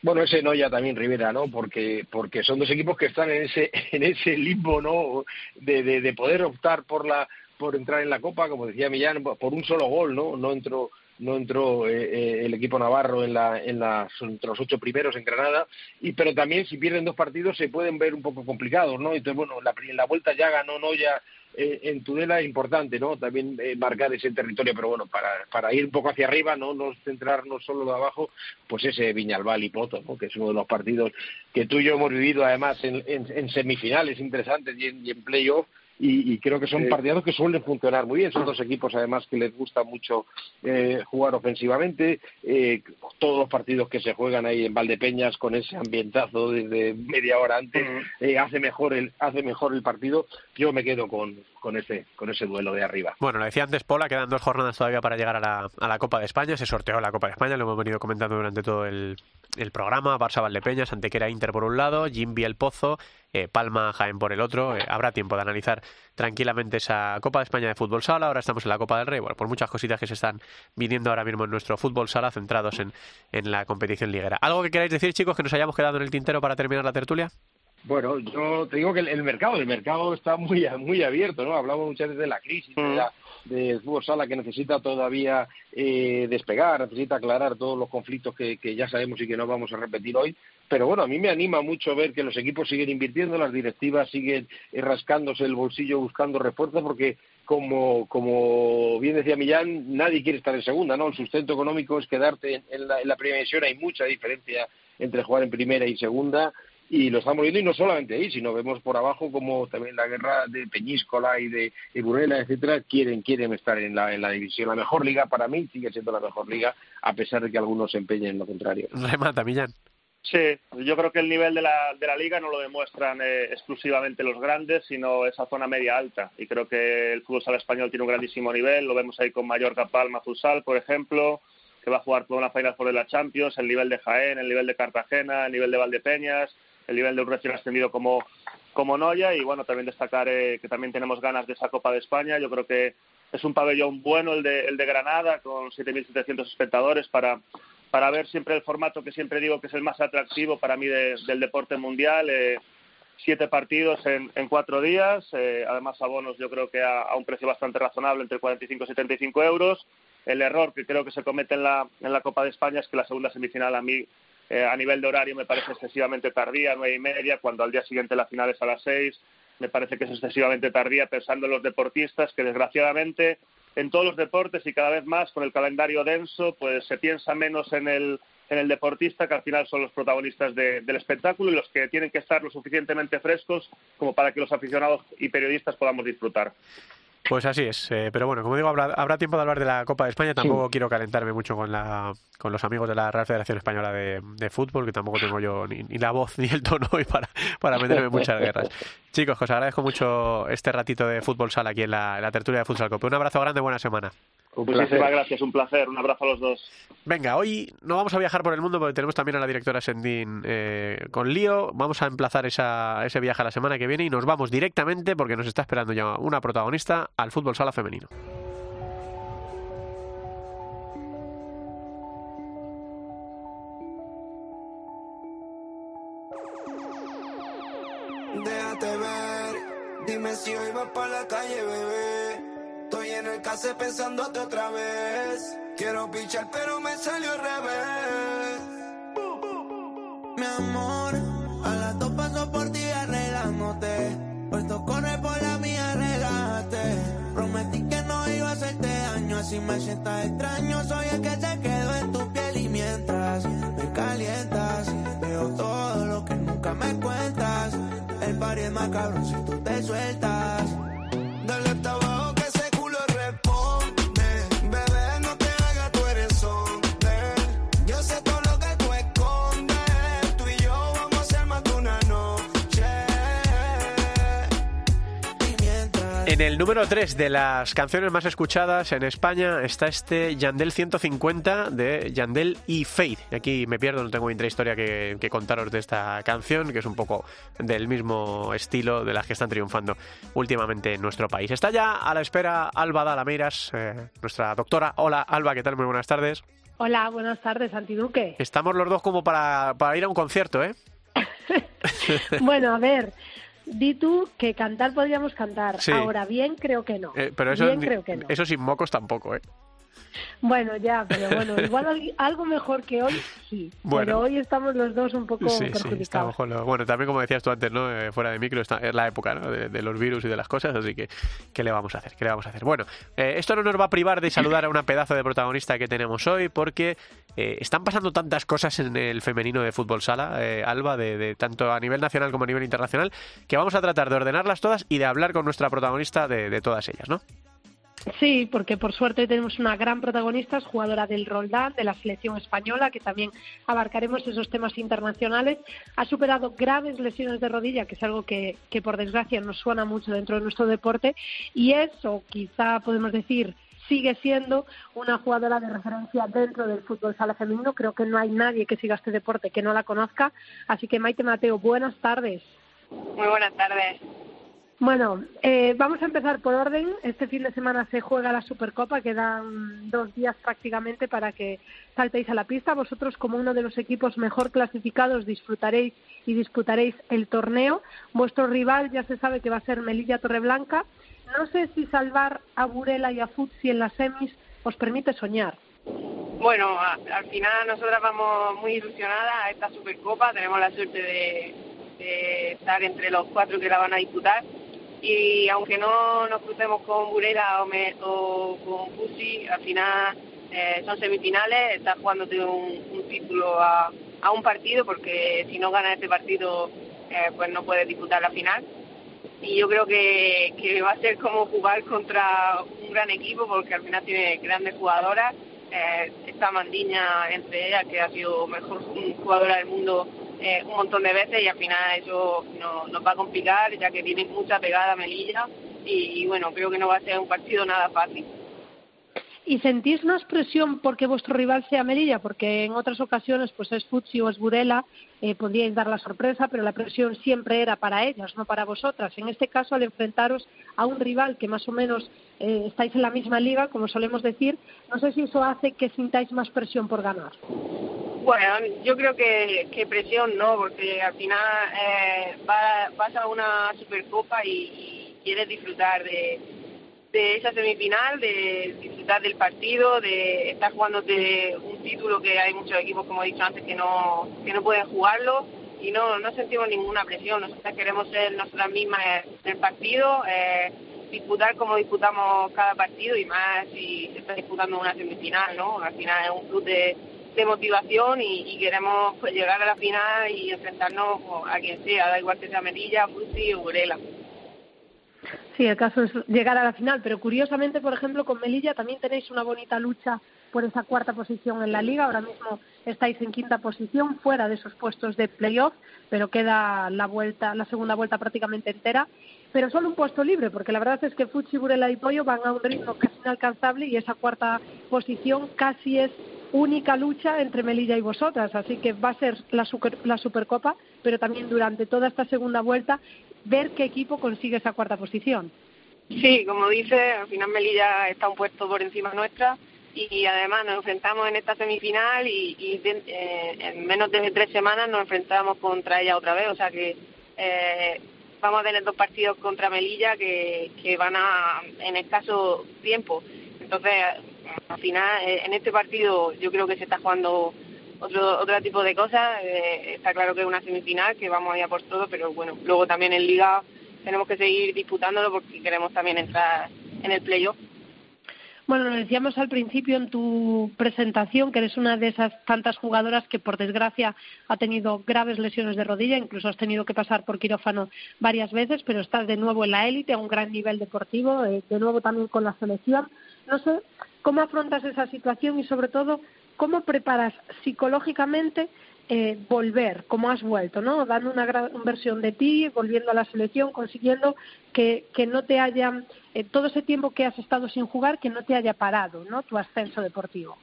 Bueno, ese Noya también Rivera, ¿no? Porque porque son dos equipos que están en ese en ese limbo, ¿no? De, de, de poder optar por la por entrar en la Copa, como decía Millán, por un solo gol, ¿no? No entró no entró eh, eh, el equipo navarro en la en las entre los ocho primeros en Granada y pero también si pierden dos partidos se pueden ver un poco complicados, ¿no? Entonces bueno, la, la vuelta ya ganó Noya eh, en Tudela es importante, ¿no? También eh, marcar ese territorio, pero bueno, para, para ir un poco hacia arriba, no no centrarnos solo de abajo, pues ese Viñalbal y Poto, ¿no? Que es uno de los partidos que tú y yo hemos vivido además en, en, en semifinales interesantes y en, y en playoff. Y, y creo que son partidos que suelen funcionar muy bien. Son dos equipos, además, que les gusta mucho eh, jugar ofensivamente. Eh, todos los partidos que se juegan ahí en Valdepeñas con ese ambientazo desde media hora antes Ujú. eh, hace mejor el hace mejor el partido. Yo me quedo con, con ese con ese duelo de arriba. Bueno, lo decía antes Pola, quedan dos jornadas todavía para llegar a la, a la Copa de España. Se sorteó la Copa de España, lo hemos venido comentando durante todo el, el programa. Barça Valdepeñas, Antequera Inter por un lado, Jimby El Pozo, eh, Palma Jaén por el otro. Eh, habrá tiempo de analizar tranquilamente esa Copa de España de Fútbol Sala. Ahora estamos en la Copa del Rey. Bueno, por muchas cositas que se están viniendo ahora mismo en nuestro Fútbol Sala, centrados en, en la competición liguera. ¿Algo que queráis decir, chicos, que nos hayamos quedado en el tintero para terminar la tertulia? Bueno, yo te digo que el, el mercado, el mercado está muy muy abierto, ¿no? Hablamos muchas veces de la crisis, de Mm. la, del fútbol sala que necesita todavía eh, despegar, necesita aclarar todos los conflictos que, que ya sabemos y que no vamos a repetir hoy. Pero bueno, a mí me anima mucho ver que los equipos siguen invirtiendo, las directivas siguen eh, rascándose el bolsillo buscando refuerzos, porque como, como bien decía Millán, nadie quiere estar en segunda, ¿no? El sustento económico es quedarte en, en la, en la primera división, hay mucha diferencia entre jugar en primera y segunda y lo estamos viendo y no solamente ahí, sino vemos por abajo como también la guerra de Peñíscola y de y Burela, etcétera, quieren quieren estar en la en la división. La mejor liga para mí sigue siendo la mejor liga, a pesar de que algunos se empeñen en lo contrario. Remata, Millán. Sí, yo creo que el nivel de la, de la liga no lo demuestran eh, exclusivamente los grandes, sino esa zona media alta. Y creo que el fútbol sala español tiene un grandísimo nivel. Lo vemos ahí con Mallorca, Palma, Futsal, por ejemplo, que va a jugar por una final por la Champions. El nivel de Jaén, el nivel de Cartagena, el nivel de Valdepeñas, el nivel de un recién ascendido como, como Noya. Y bueno, también destacar eh, que también tenemos ganas de esa Copa de España. Yo creo que es un pabellón bueno el de, el de Granada, con 7.700 espectadores para para ver siempre el formato que siempre digo que es el más atractivo para mí de- del deporte mundial. eh, siete partidos en, en cuatro días, eh, además abonos yo creo que a, a un precio bastante razonable, entre 45 y 75 euros. El error que creo que se comete en la, en la Copa de España es que la segunda semifinal a mí, eh, a nivel de horario, me parece excesivamente tardía, nueve y media, cuando al día siguiente la final es a las seis. me parece que es excesivamente tardía pensando en los deportistas que desgraciadamente en todos los deportes y cada vez más con el calendario denso, pues se piensa menos en el, en el deportista, que al final son los protagonistas de- del espectáculo y los que tienen que estar lo suficientemente frescos como para que los aficionados y periodistas podamos disfrutar. Pues así es, eh, pero bueno, como digo, habrá, habrá tiempo de hablar de la Copa de España. Tampoco quiero calentarme mucho con la con los amigos de la Real Federación Española de, de Fútbol, que tampoco tengo yo ni, ni la voz ni el tono hoy para, para meterme en muchas guerras. Chicos, os agradezco mucho este ratito de fútbol sala aquí en la, en la tertulia de Futsal Cope. Un abrazo grande, buena semana. Un Muchísimas placer. gracias, un placer, un abrazo a los dos. Venga, hoy no vamos a viajar por el mundo porque tenemos también a la directora Sendín eh, con lío. Vamos a emplazar esa, ese viaje a la semana que viene y nos vamos directamente porque nos está esperando ya una protagonista al fútbol sala femenino. Déjate ver, dime si hoy vas para la calle, bebé. El pensándote otra vez. Quiero pichar, pero me salió al revés. Mi amor, a las dos paso por ti arreglándote. Puesto corre por la mía, relájate. Prometí que no iba a hacerte daño, así me sientas extraño. Soy el que se quedó en tu piel y mientras me calientas, veo todo lo que nunca me cuentas. El party es más cabrón si tú te sueltas. El número 3 de las canciones más escuchadas en España está este Yandel 150 de Yandel y Faith. Y aquí me pierdo, no tengo intrahistoria que, que contaros de esta canción, que es un poco del mismo estilo de las que están triunfando últimamente en nuestro país. Está ya a la espera Alba Dalameiras, eh, nuestra doctora. Hola Alba, ¿qué tal? Muy buenas tardes. Hola, buenas tardes, Antiduque. Estamos los dos como para, para ir a un concierto, ¿eh? bueno, a ver, di tú que cantar podríamos cantar. Sí. Ahora bien, creo que no. Eh, pero eso, bien, creo que no. eso sin mocos tampoco, ¿eh? Bueno, ya, pero bueno, igual al- algo mejor que hoy, sí. Bueno. Pero hoy estamos los dos un poco Sí, sí, perjudicados. lo- Bueno, también como decías tú antes, ¿no? Eh, fuera de micro, está, es la época ¿no? de, de los virus y de las cosas, así que ¿qué le vamos a hacer? ¿Qué le vamos a hacer? Bueno, eh, esto no nos va a privar de saludar a una pedazo de protagonista que tenemos hoy, porque eh, están pasando tantas cosas en el femenino de fútbol sala, eh, Alba, de, de tanto a nivel nacional como a nivel internacional, que vamos a tratar de ordenarlas todas y de hablar con nuestra protagonista de, de todas ellas, ¿no? Sí, porque por suerte tenemos una gran protagonista, es jugadora del Roldán, de la selección española, que también abarcaremos esos temas internacionales. Ha superado graves lesiones de rodilla, que es algo que, que por desgracia nos suena mucho dentro de nuestro deporte, y es, o quizá podemos decir, sigue siendo una jugadora de referencia dentro del fútbol sala femenino. Creo que no hay nadie que siga este deporte que no la conozca. Así que Maite Mateo, buenas tardes. Muy buenas tardes. Bueno, eh, vamos a empezar por orden. Este fin de semana se juega la Supercopa, quedan dos días prácticamente para que saltéis a la pista. Vosotros, como uno de los equipos mejor clasificados, disfrutaréis y disputaréis el torneo. Vuestro rival ya se sabe que va a ser Melilla Torreblanca. No sé si salvar a Burela y a Futsi en las semis os permite soñar. Bueno, al final nosotras vamos muy ilusionadas a esta Supercopa. Tenemos la suerte de, de estar entre los cuatro que la van a disputar. Y aunque no nos crucemos con Burela o, me- o con Fusi, al final eh, son semifinales. Estás jugándote un, un título a, a un partido porque si no ganas este partido, eh, pues no puedes disputar la final. y yo creo que, que va a ser como jugar contra un gran equipo porque al final tiene grandes jugadoras. Eh, está Mandiña entre ellas, que ha sido mejor jugadora del mundo eh, un montón de veces y al final eso no- nos va a complicar ya que tiene mucha pegada Melilla y, bueno, creo que no va a ser un partido nada fácil. ¿Y sentís más presión porque vuestro rival sea Melilla? Porque en otras ocasiones, pues es Futsi o es Burela, eh, podríais dar la sorpresa, pero la presión siempre era para ellas, no para vosotras. En este caso, al enfrentaros a un rival que más o menos eh, estáis en la misma liga, como solemos decir, no sé si eso hace que sintáis más presión por ganar. Bueno, yo creo que, que presión no, porque al final eh, va- vas a una Supercopa y, y quieres disfrutar de, esa semifinal, de disfrutar del partido, de estar jugándote un título que hay muchos equipos, como he dicho antes, que no, que no pueden jugarlo. y no, no sentimos ninguna presión. Nosotras queremos ser nosotras mismas el partido, eh, disputar como disputamos cada partido y más si se está disputando una semifinal, ¿no? Al final es un club de, de motivación y, y queremos pues, llegar a la final y enfrentarnos pues, a quien sea, da igual que sea Melilla, Fusi o Burela. Sí, el caso es llegar a la final, pero curiosamente, por ejemplo, con Melilla también tenéis una bonita lucha por esa cuarta posición en la liga. Ahora mismo estáis en quinta posición, fuera de esos puestos de playoff, pero queda la vuelta, la segunda vuelta prácticamente entera. Pero solo un puesto libre, porque la verdad es que Futsi, Burela y Pollo van a un ritmo casi inalcanzable y esa cuarta posición casi es única lucha entre Melilla y vosotras. Así que va a ser la, super- la Supercopa, pero también durante toda esta segunda vuelta ver qué equipo consigue esa cuarta posición. Sí, como dice, al final Melilla está un puesto por encima nuestra y además nos enfrentamos en esta semifinal y, y eh, en menos de tres semanas nos enfrentamos contra ella otra vez, o sea que eh, vamos a tener dos partidos contra Melilla que, que van a en escaso tiempo. Entonces, al final, eh, en este partido yo creo que se está jugando otro otro tipo de cosas. Eh, está claro que es una semifinal, que vamos a ir a por todo, pero bueno, luego también en Liga tenemos que seguir disputándolo porque queremos también entrar en el playoff. Bueno, lo decíamos al principio en tu presentación que eres una de esas tantas jugadoras que por desgracia ha tenido graves lesiones de rodilla, incluso has tenido que pasar por quirófano varias veces, pero estás de nuevo en la élite, a un gran nivel deportivo, eh, de nuevo también con la selección. No sé cómo afrontas esa situación y sobre todo cómo preparas psicológicamente eh, volver, como has vuelto, ¿no? Dando una gran versión de ti, volviendo a la selección, consiguiendo que, que no te haya, eh, todo ese tiempo que has estado sin jugar, que no te haya parado, ¿no? Tu ascenso deportivo.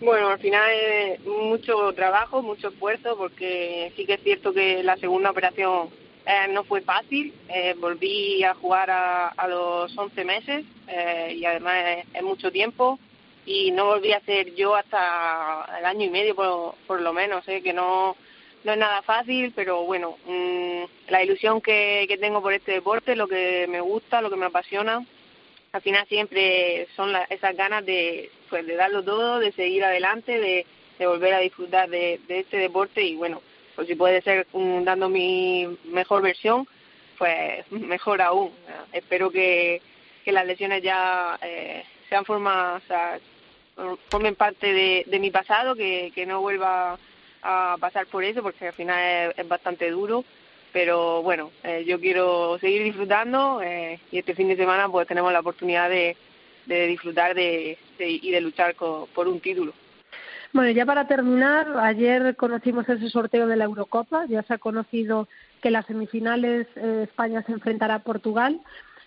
Bueno, al final es mucho trabajo, mucho esfuerzo, porque sí que es cierto que la segunda operación eh, no fue fácil. Eh, volví a jugar a, a los 11 meses eh, y además es, mucho tiempo. Y no volví a hacer yo hasta el año y medio por, por lo menos, que no, no es nada fácil, pero bueno, mm, la ilusión que, que tengo por este deporte, lo que me gusta, lo que me apasiona, al final siempre son la- esas ganas de, pues, de darlo todo, de seguir adelante, de, volver a disfrutar de este deporte. Y bueno, pues si puede ser mm, dando mi mejor versión, pues mejor aún. Espero que, que las lesiones ya eh, sean formas, o sea, formen parte de, mi pasado, que, que no vuelva a pasar por eso, porque al final es, bastante duro. Pero bueno, eh, yo quiero seguir disfrutando eh, y este fin de semana pues tenemos la oportunidad de, de disfrutar de, de- y de luchar co- por un título. Bueno, ya para terminar, ayer conocimos ese sorteo de la Eurocopa, ya se ha conocido que las semifinales eh, España se enfrentará a Portugal.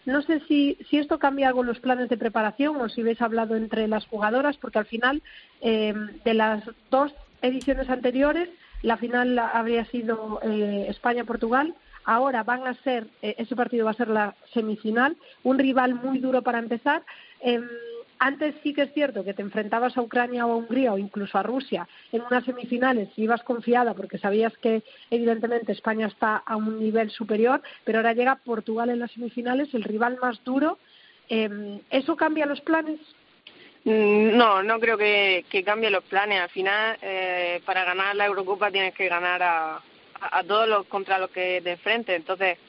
No sé si, si esto cambia algo los planes de preparación o si habéis hablado entre las jugadoras, porque al final eh, de las dos ediciones anteriores, la final habría sido eh, España-Portugal. Ahora van a ser, eh, ese partido va a ser la semifinal, un rival muy duro para empezar. Em, antes sí que es cierto que te enfrentabas a Ucrania o a Hungría o incluso a Rusia en unas semifinales y ibas confiada porque sabías que evidentemente España está a un nivel superior, pero ahora llega Portugal en las semifinales, el rival más duro. Em, ¿Eso cambia los planes? Mm, No, no creo que, cambie los planes. Al final, eh, para ganar la Eurocopa tienes que ganar a, a, a todos los contra los que te enfrentes. Entonces,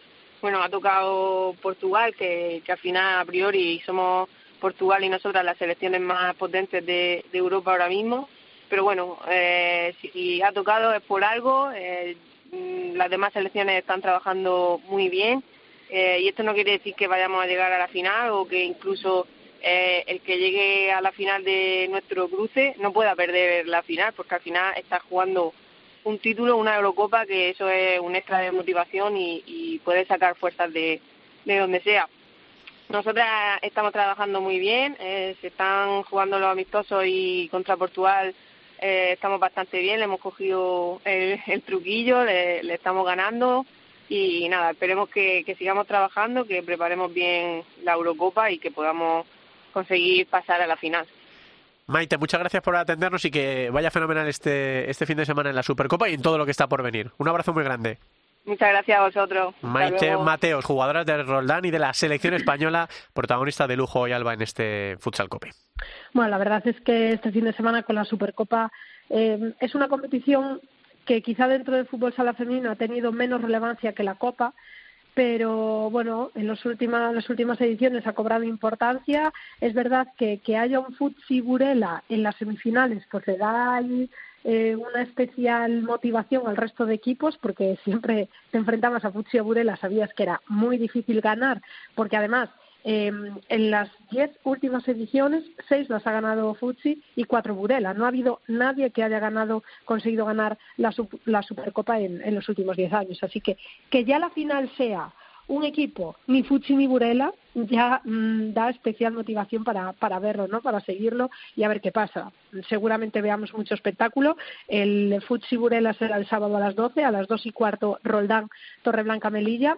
bueno, ha tocado Portugal, que, que al final, a priori, somos Portugal y nosotras las selecciones más potentes de, Europa ahora mismo. Pero bueno, eh, si ha tocado es por algo. eh, mm, las demás selecciones están trabajando muy bien. eh, y esto no quiere decir que vayamos a llegar a la final o que incluso eh, el que llegue a la final de nuestro cruce no pueda perder la final, porque al final está jugando un título, una Eurocopa, que eso es un extra de motivación y, y puede sacar fuerzas de donde sea. Nosotras estamos trabajando muy bien, eh, se están jugando los amistosos y contra Portugal eh, estamos bastante bien, le hemos cogido el, el truquillo, le, estamos ganando y nada, esperemos que, que sigamos trabajando, que preparemos bien la Eurocopa y que podamos conseguir pasar a la final. Maite, muchas gracias por atendernos y que vaya fenomenal este, este fin de semana en la Supercopa y en todo lo que está por venir. Un abrazo muy grande. Muchas gracias a vosotros. Maite. Mateos, jugadora del Roldán y de la selección española, protagonista de lujo hoy Alba en este Futsal Cope. Bueno, la verdad es que este fin de semana con la Supercopa eh, es una competición que quizá dentro del fútbol sala femenino ha tenido menos relevancia que la Copa, pero bueno, en los últimas, las últimas ediciones ha cobrado importancia. Es verdad que que haya un Futsi Burela en las semifinales, pues le da ahí eh, una especial motivación al resto de equipos, porque siempre te enfrentabas a Futsi Burela, sabías que era muy difícil ganar, porque además eh, en las diez últimas ediciones, seis las ha ganado Futsi y cuatro Burela. No ha habido nadie que haya ganado, conseguido ganar la, la Supercopa en, en los últimos diez años. Así que que ya la final sea un equipo, ni Futsi ni Burela, ya mm, da especial motivación para, para verlo, ¿no? Para seguirlo y a ver qué pasa. Seguramente veamos mucho espectáculo. El Futsi Burela será el sábado a las 12, a las dos y cuarto Roldán, Torreblanca Melilla.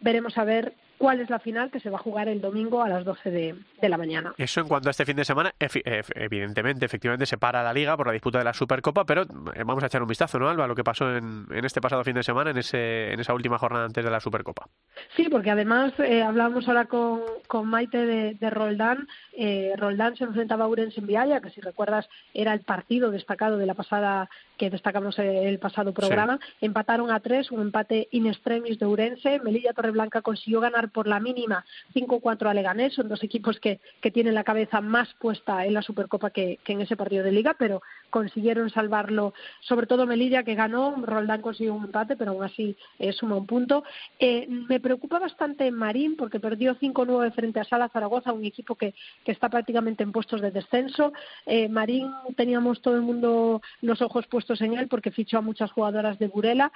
Veremos a ver cuál es la final que se va a jugar el domingo a las 12 de, de la mañana. Eso en cuanto a este fin de semana, evidentemente, efectivamente se para la liga por la disputa de la Supercopa, pero eh, vamos a echar un vistazo, ¿no, Alba? a Lo que pasó en, en este pasado fin de semana, en, ese, en esa última jornada antes de la Supercopa. Sí, porque además eh, hablábamos ahora con, con Maite de, de Roldán. Eh, Roldán se enfrentaba a Urense en Vialla, que si recuerdas era el partido destacado de la pasada que destacamos eh, el pasado programa. Empataron a tres, un empate in extremis de Urense. Melilla Torreblanca consiguió ganar por la mínima 5-4 a Leganés. Son dos equipos que, que tienen la cabeza más puesta en la Supercopa que, en ese partido de Liga, pero consiguieron salvarlo. Sobre todo Melilla, que ganó. Roldán consiguió un empate, pero aún así eh, suma un punto. Eh, me preocupa bastante Marín porque perdió 5-9 frente a Sala Zaragoza, un equipo que, que está prácticamente en puestos de descenso. Eh, Marín teníamos todo el mundo los ojos puestos en él porque fichó a muchas jugadoras de Burela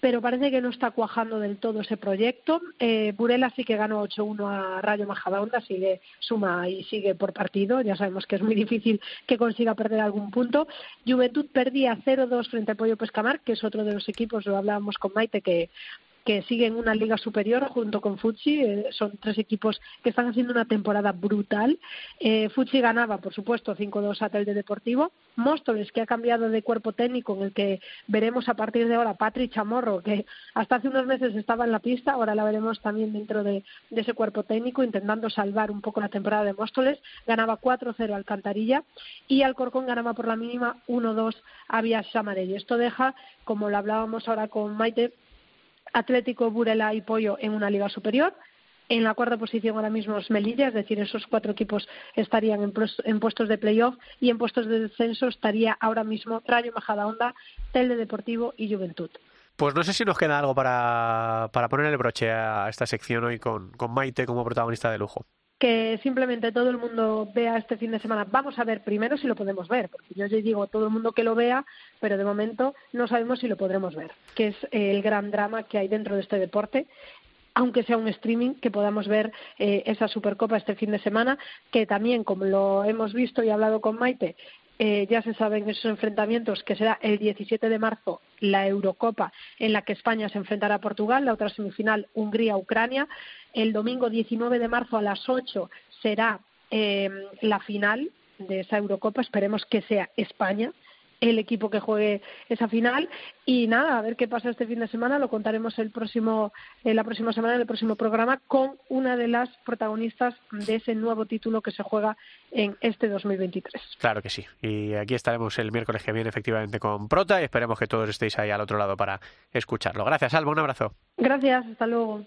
pero parece que no está cuajando del todo ese proyecto. Eh, Burela sí que ganó 8-1 a Rayo Majadahonda, sigue suma y sigue por partido. Ya sabemos que es muy difícil que consiga perder algún punto. Juventud perdía 0-2 frente al Pollo Pescamar, que es otro de los equipos, lo hablábamos con Maite, que que siguen una liga superior junto con Futsi. Eh, son tres equipos que están haciendo una temporada brutal. Eh, Futsi ganaba, por supuesto, 5-2 a Telde Deportivo. Móstoles, que ha cambiado de cuerpo técnico, en el que veremos a partir de ahora Patri Chamorro, que hasta hace unos meses estaba en la pista, ahora la veremos también dentro de, ese cuerpo técnico, intentando salvar un poco la temporada de Móstoles. Ganaba 4-0 Alcantarilla y Alcorcón ganaba por la mínima 1-2 a Samarelli. Esto deja, como lo hablábamos ahora con Maite, Atlético, Burela y Pollo en una liga superior. En la cuarta posición ahora mismo es Melilla, es decir, esos cuatro equipos estarían en, puestos de playoff y en puestos de descenso estaría ahora mismo Rayo Majadahonda, Telde Deportivo y Juventud. Pues no sé si nos queda algo para, para poner el broche a esta sección hoy con Maite como protagonista de lujo. Que simplemente todo el mundo vea este fin de semana. Vamos a ver primero si lo podemos ver, porque yo ya digo todo el mundo que lo vea, pero de momento no sabemos si lo podremos ver, que es el gran drama que hay dentro de este deporte aunque sea un streaming, que podamos ver eh, esa Supercopa este fin de semana, que también, como lo hemos visto y hablado con Maite, eh, ya se saben esos enfrentamientos, que será el 17 de marzo la Eurocopa, en la que España se enfrentará a Portugal, la otra semifinal Hungría-Ucrania. El domingo 19 de marzo a las 8 será eh, la final de esa Eurocopa, esperemos que sea España el equipo que juegue esa final y nada, a ver qué pasa este fin de semana, lo contaremos el próximo, eh, la próxima semana en el próximo programa con una de las protagonistas de ese nuevo título que se juega en este 2023. Claro que sí. Y aquí estaremos el miércoles que viene efectivamente con Prota y esperemos que todos estéis ahí al otro lado para escucharlo. Gracias, Alba. Un abrazo. Gracias, hasta luego.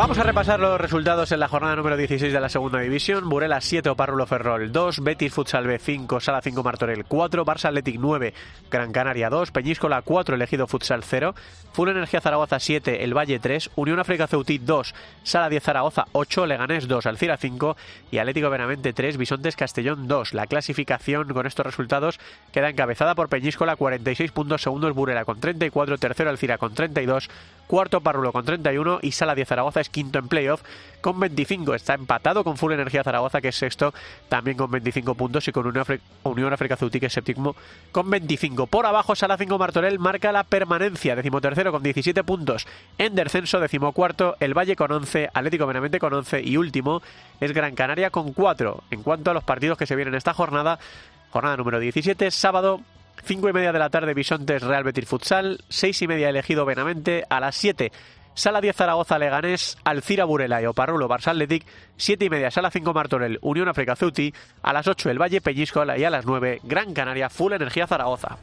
Vamos a repasar los resultados en la jornada número 16 de la segunda división. Burela 7, Oparrulo Ferrol 2, Betis Futsal B 5, Sala 5 Martorell 4, Barça Athletic 9, Gran Canaria 2, Peñíscola 4, Elegido Futsal 0, Full Energía Zaragoza 7, El Valle 3, Unión África Ceutí 2, Sala 10 Zaragoza 8, Leganés 2, Alcira 5 y Atlético Benavente 3, Bisontes Castellón 2. La clasificación con estos resultados queda encabezada por Peñíscola 46 puntos, segundo es Burela con 34, tercero Alcira con 32, cuarto Parrulo con 31 y Sala 10 Zaragoza es quinto en playoff con 25. Está empatado con Full Energía Zaragoza, que es sexto, también con 25 puntos, y con Unión, África Ceutí, que es séptimo, con 25. Por abajo, Sala 5 Martorell marca la permanencia, decimotercero con 17 puntos. En descenso, decimocuarto, El Valle con 11, Atlético Benavente con 11 y último es Gran Canaria con 4. En cuanto a los partidos que se vienen esta jornada, jornada número 17, sábado 5 y media de la tarde Bisontes Real Betis Futsal, 6 y media elegido Benavente, a las 7 Sala 10 Zaragoza Leganés, Alcira Burela y Oparrulo Barça Athletic, 7 y media Sala 5 Martorell Unión África Ceuti, a las 8 el Valle Peñíscola y a las 9 Gran Canaria Full Energía Zaragoza.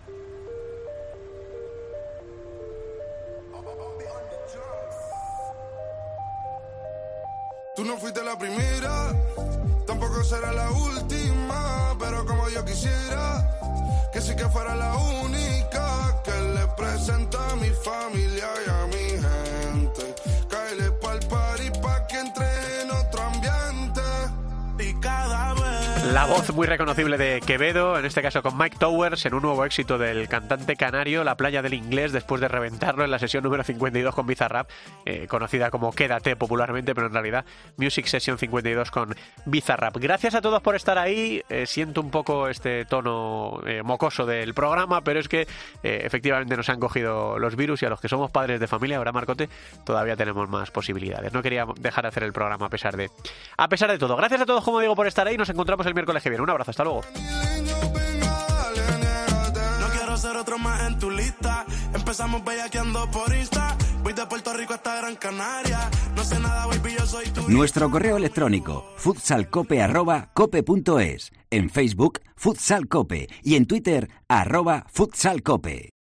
Tú no fuiste la primera, tampoco será la última, pero como yo quisiera, que sí que fuera la única que le presenta a mi familia La voz muy reconocible de Quevedo, en este caso con Mike Towers, en un nuevo éxito del cantante canario, La playa del inglés, después de reventarlo en la sesión número 52 con Bizarrap, eh, conocida como Quédate popularmente, pero en realidad Music Session 52 con Bizarrap. Gracias a todos por estar ahí, eh, siento un poco este tono eh, mocoso del programa, pero es que efectivamente nos han cogido los virus y a los que somos padres de familia, ahora Marcote, todavía tenemos más posibilidades. No quería dejar de hacer el programa a pesar de, a pesar de todo. Gracias a todos, como digo, por estar ahí. Nos encontramos el miércoles que viene. Un abrazo, hasta luego. No quiero ser otro más en tu lista. Empezamos bellaqueando por Insta. Voy de Puerto Rico hasta Gran Canaria. No sé nada, baby, yo soy tu Nuestro correo electrónico futsalcope@cope.es, en Facebook Futsal Cope y en Twitter arroba futsalcope.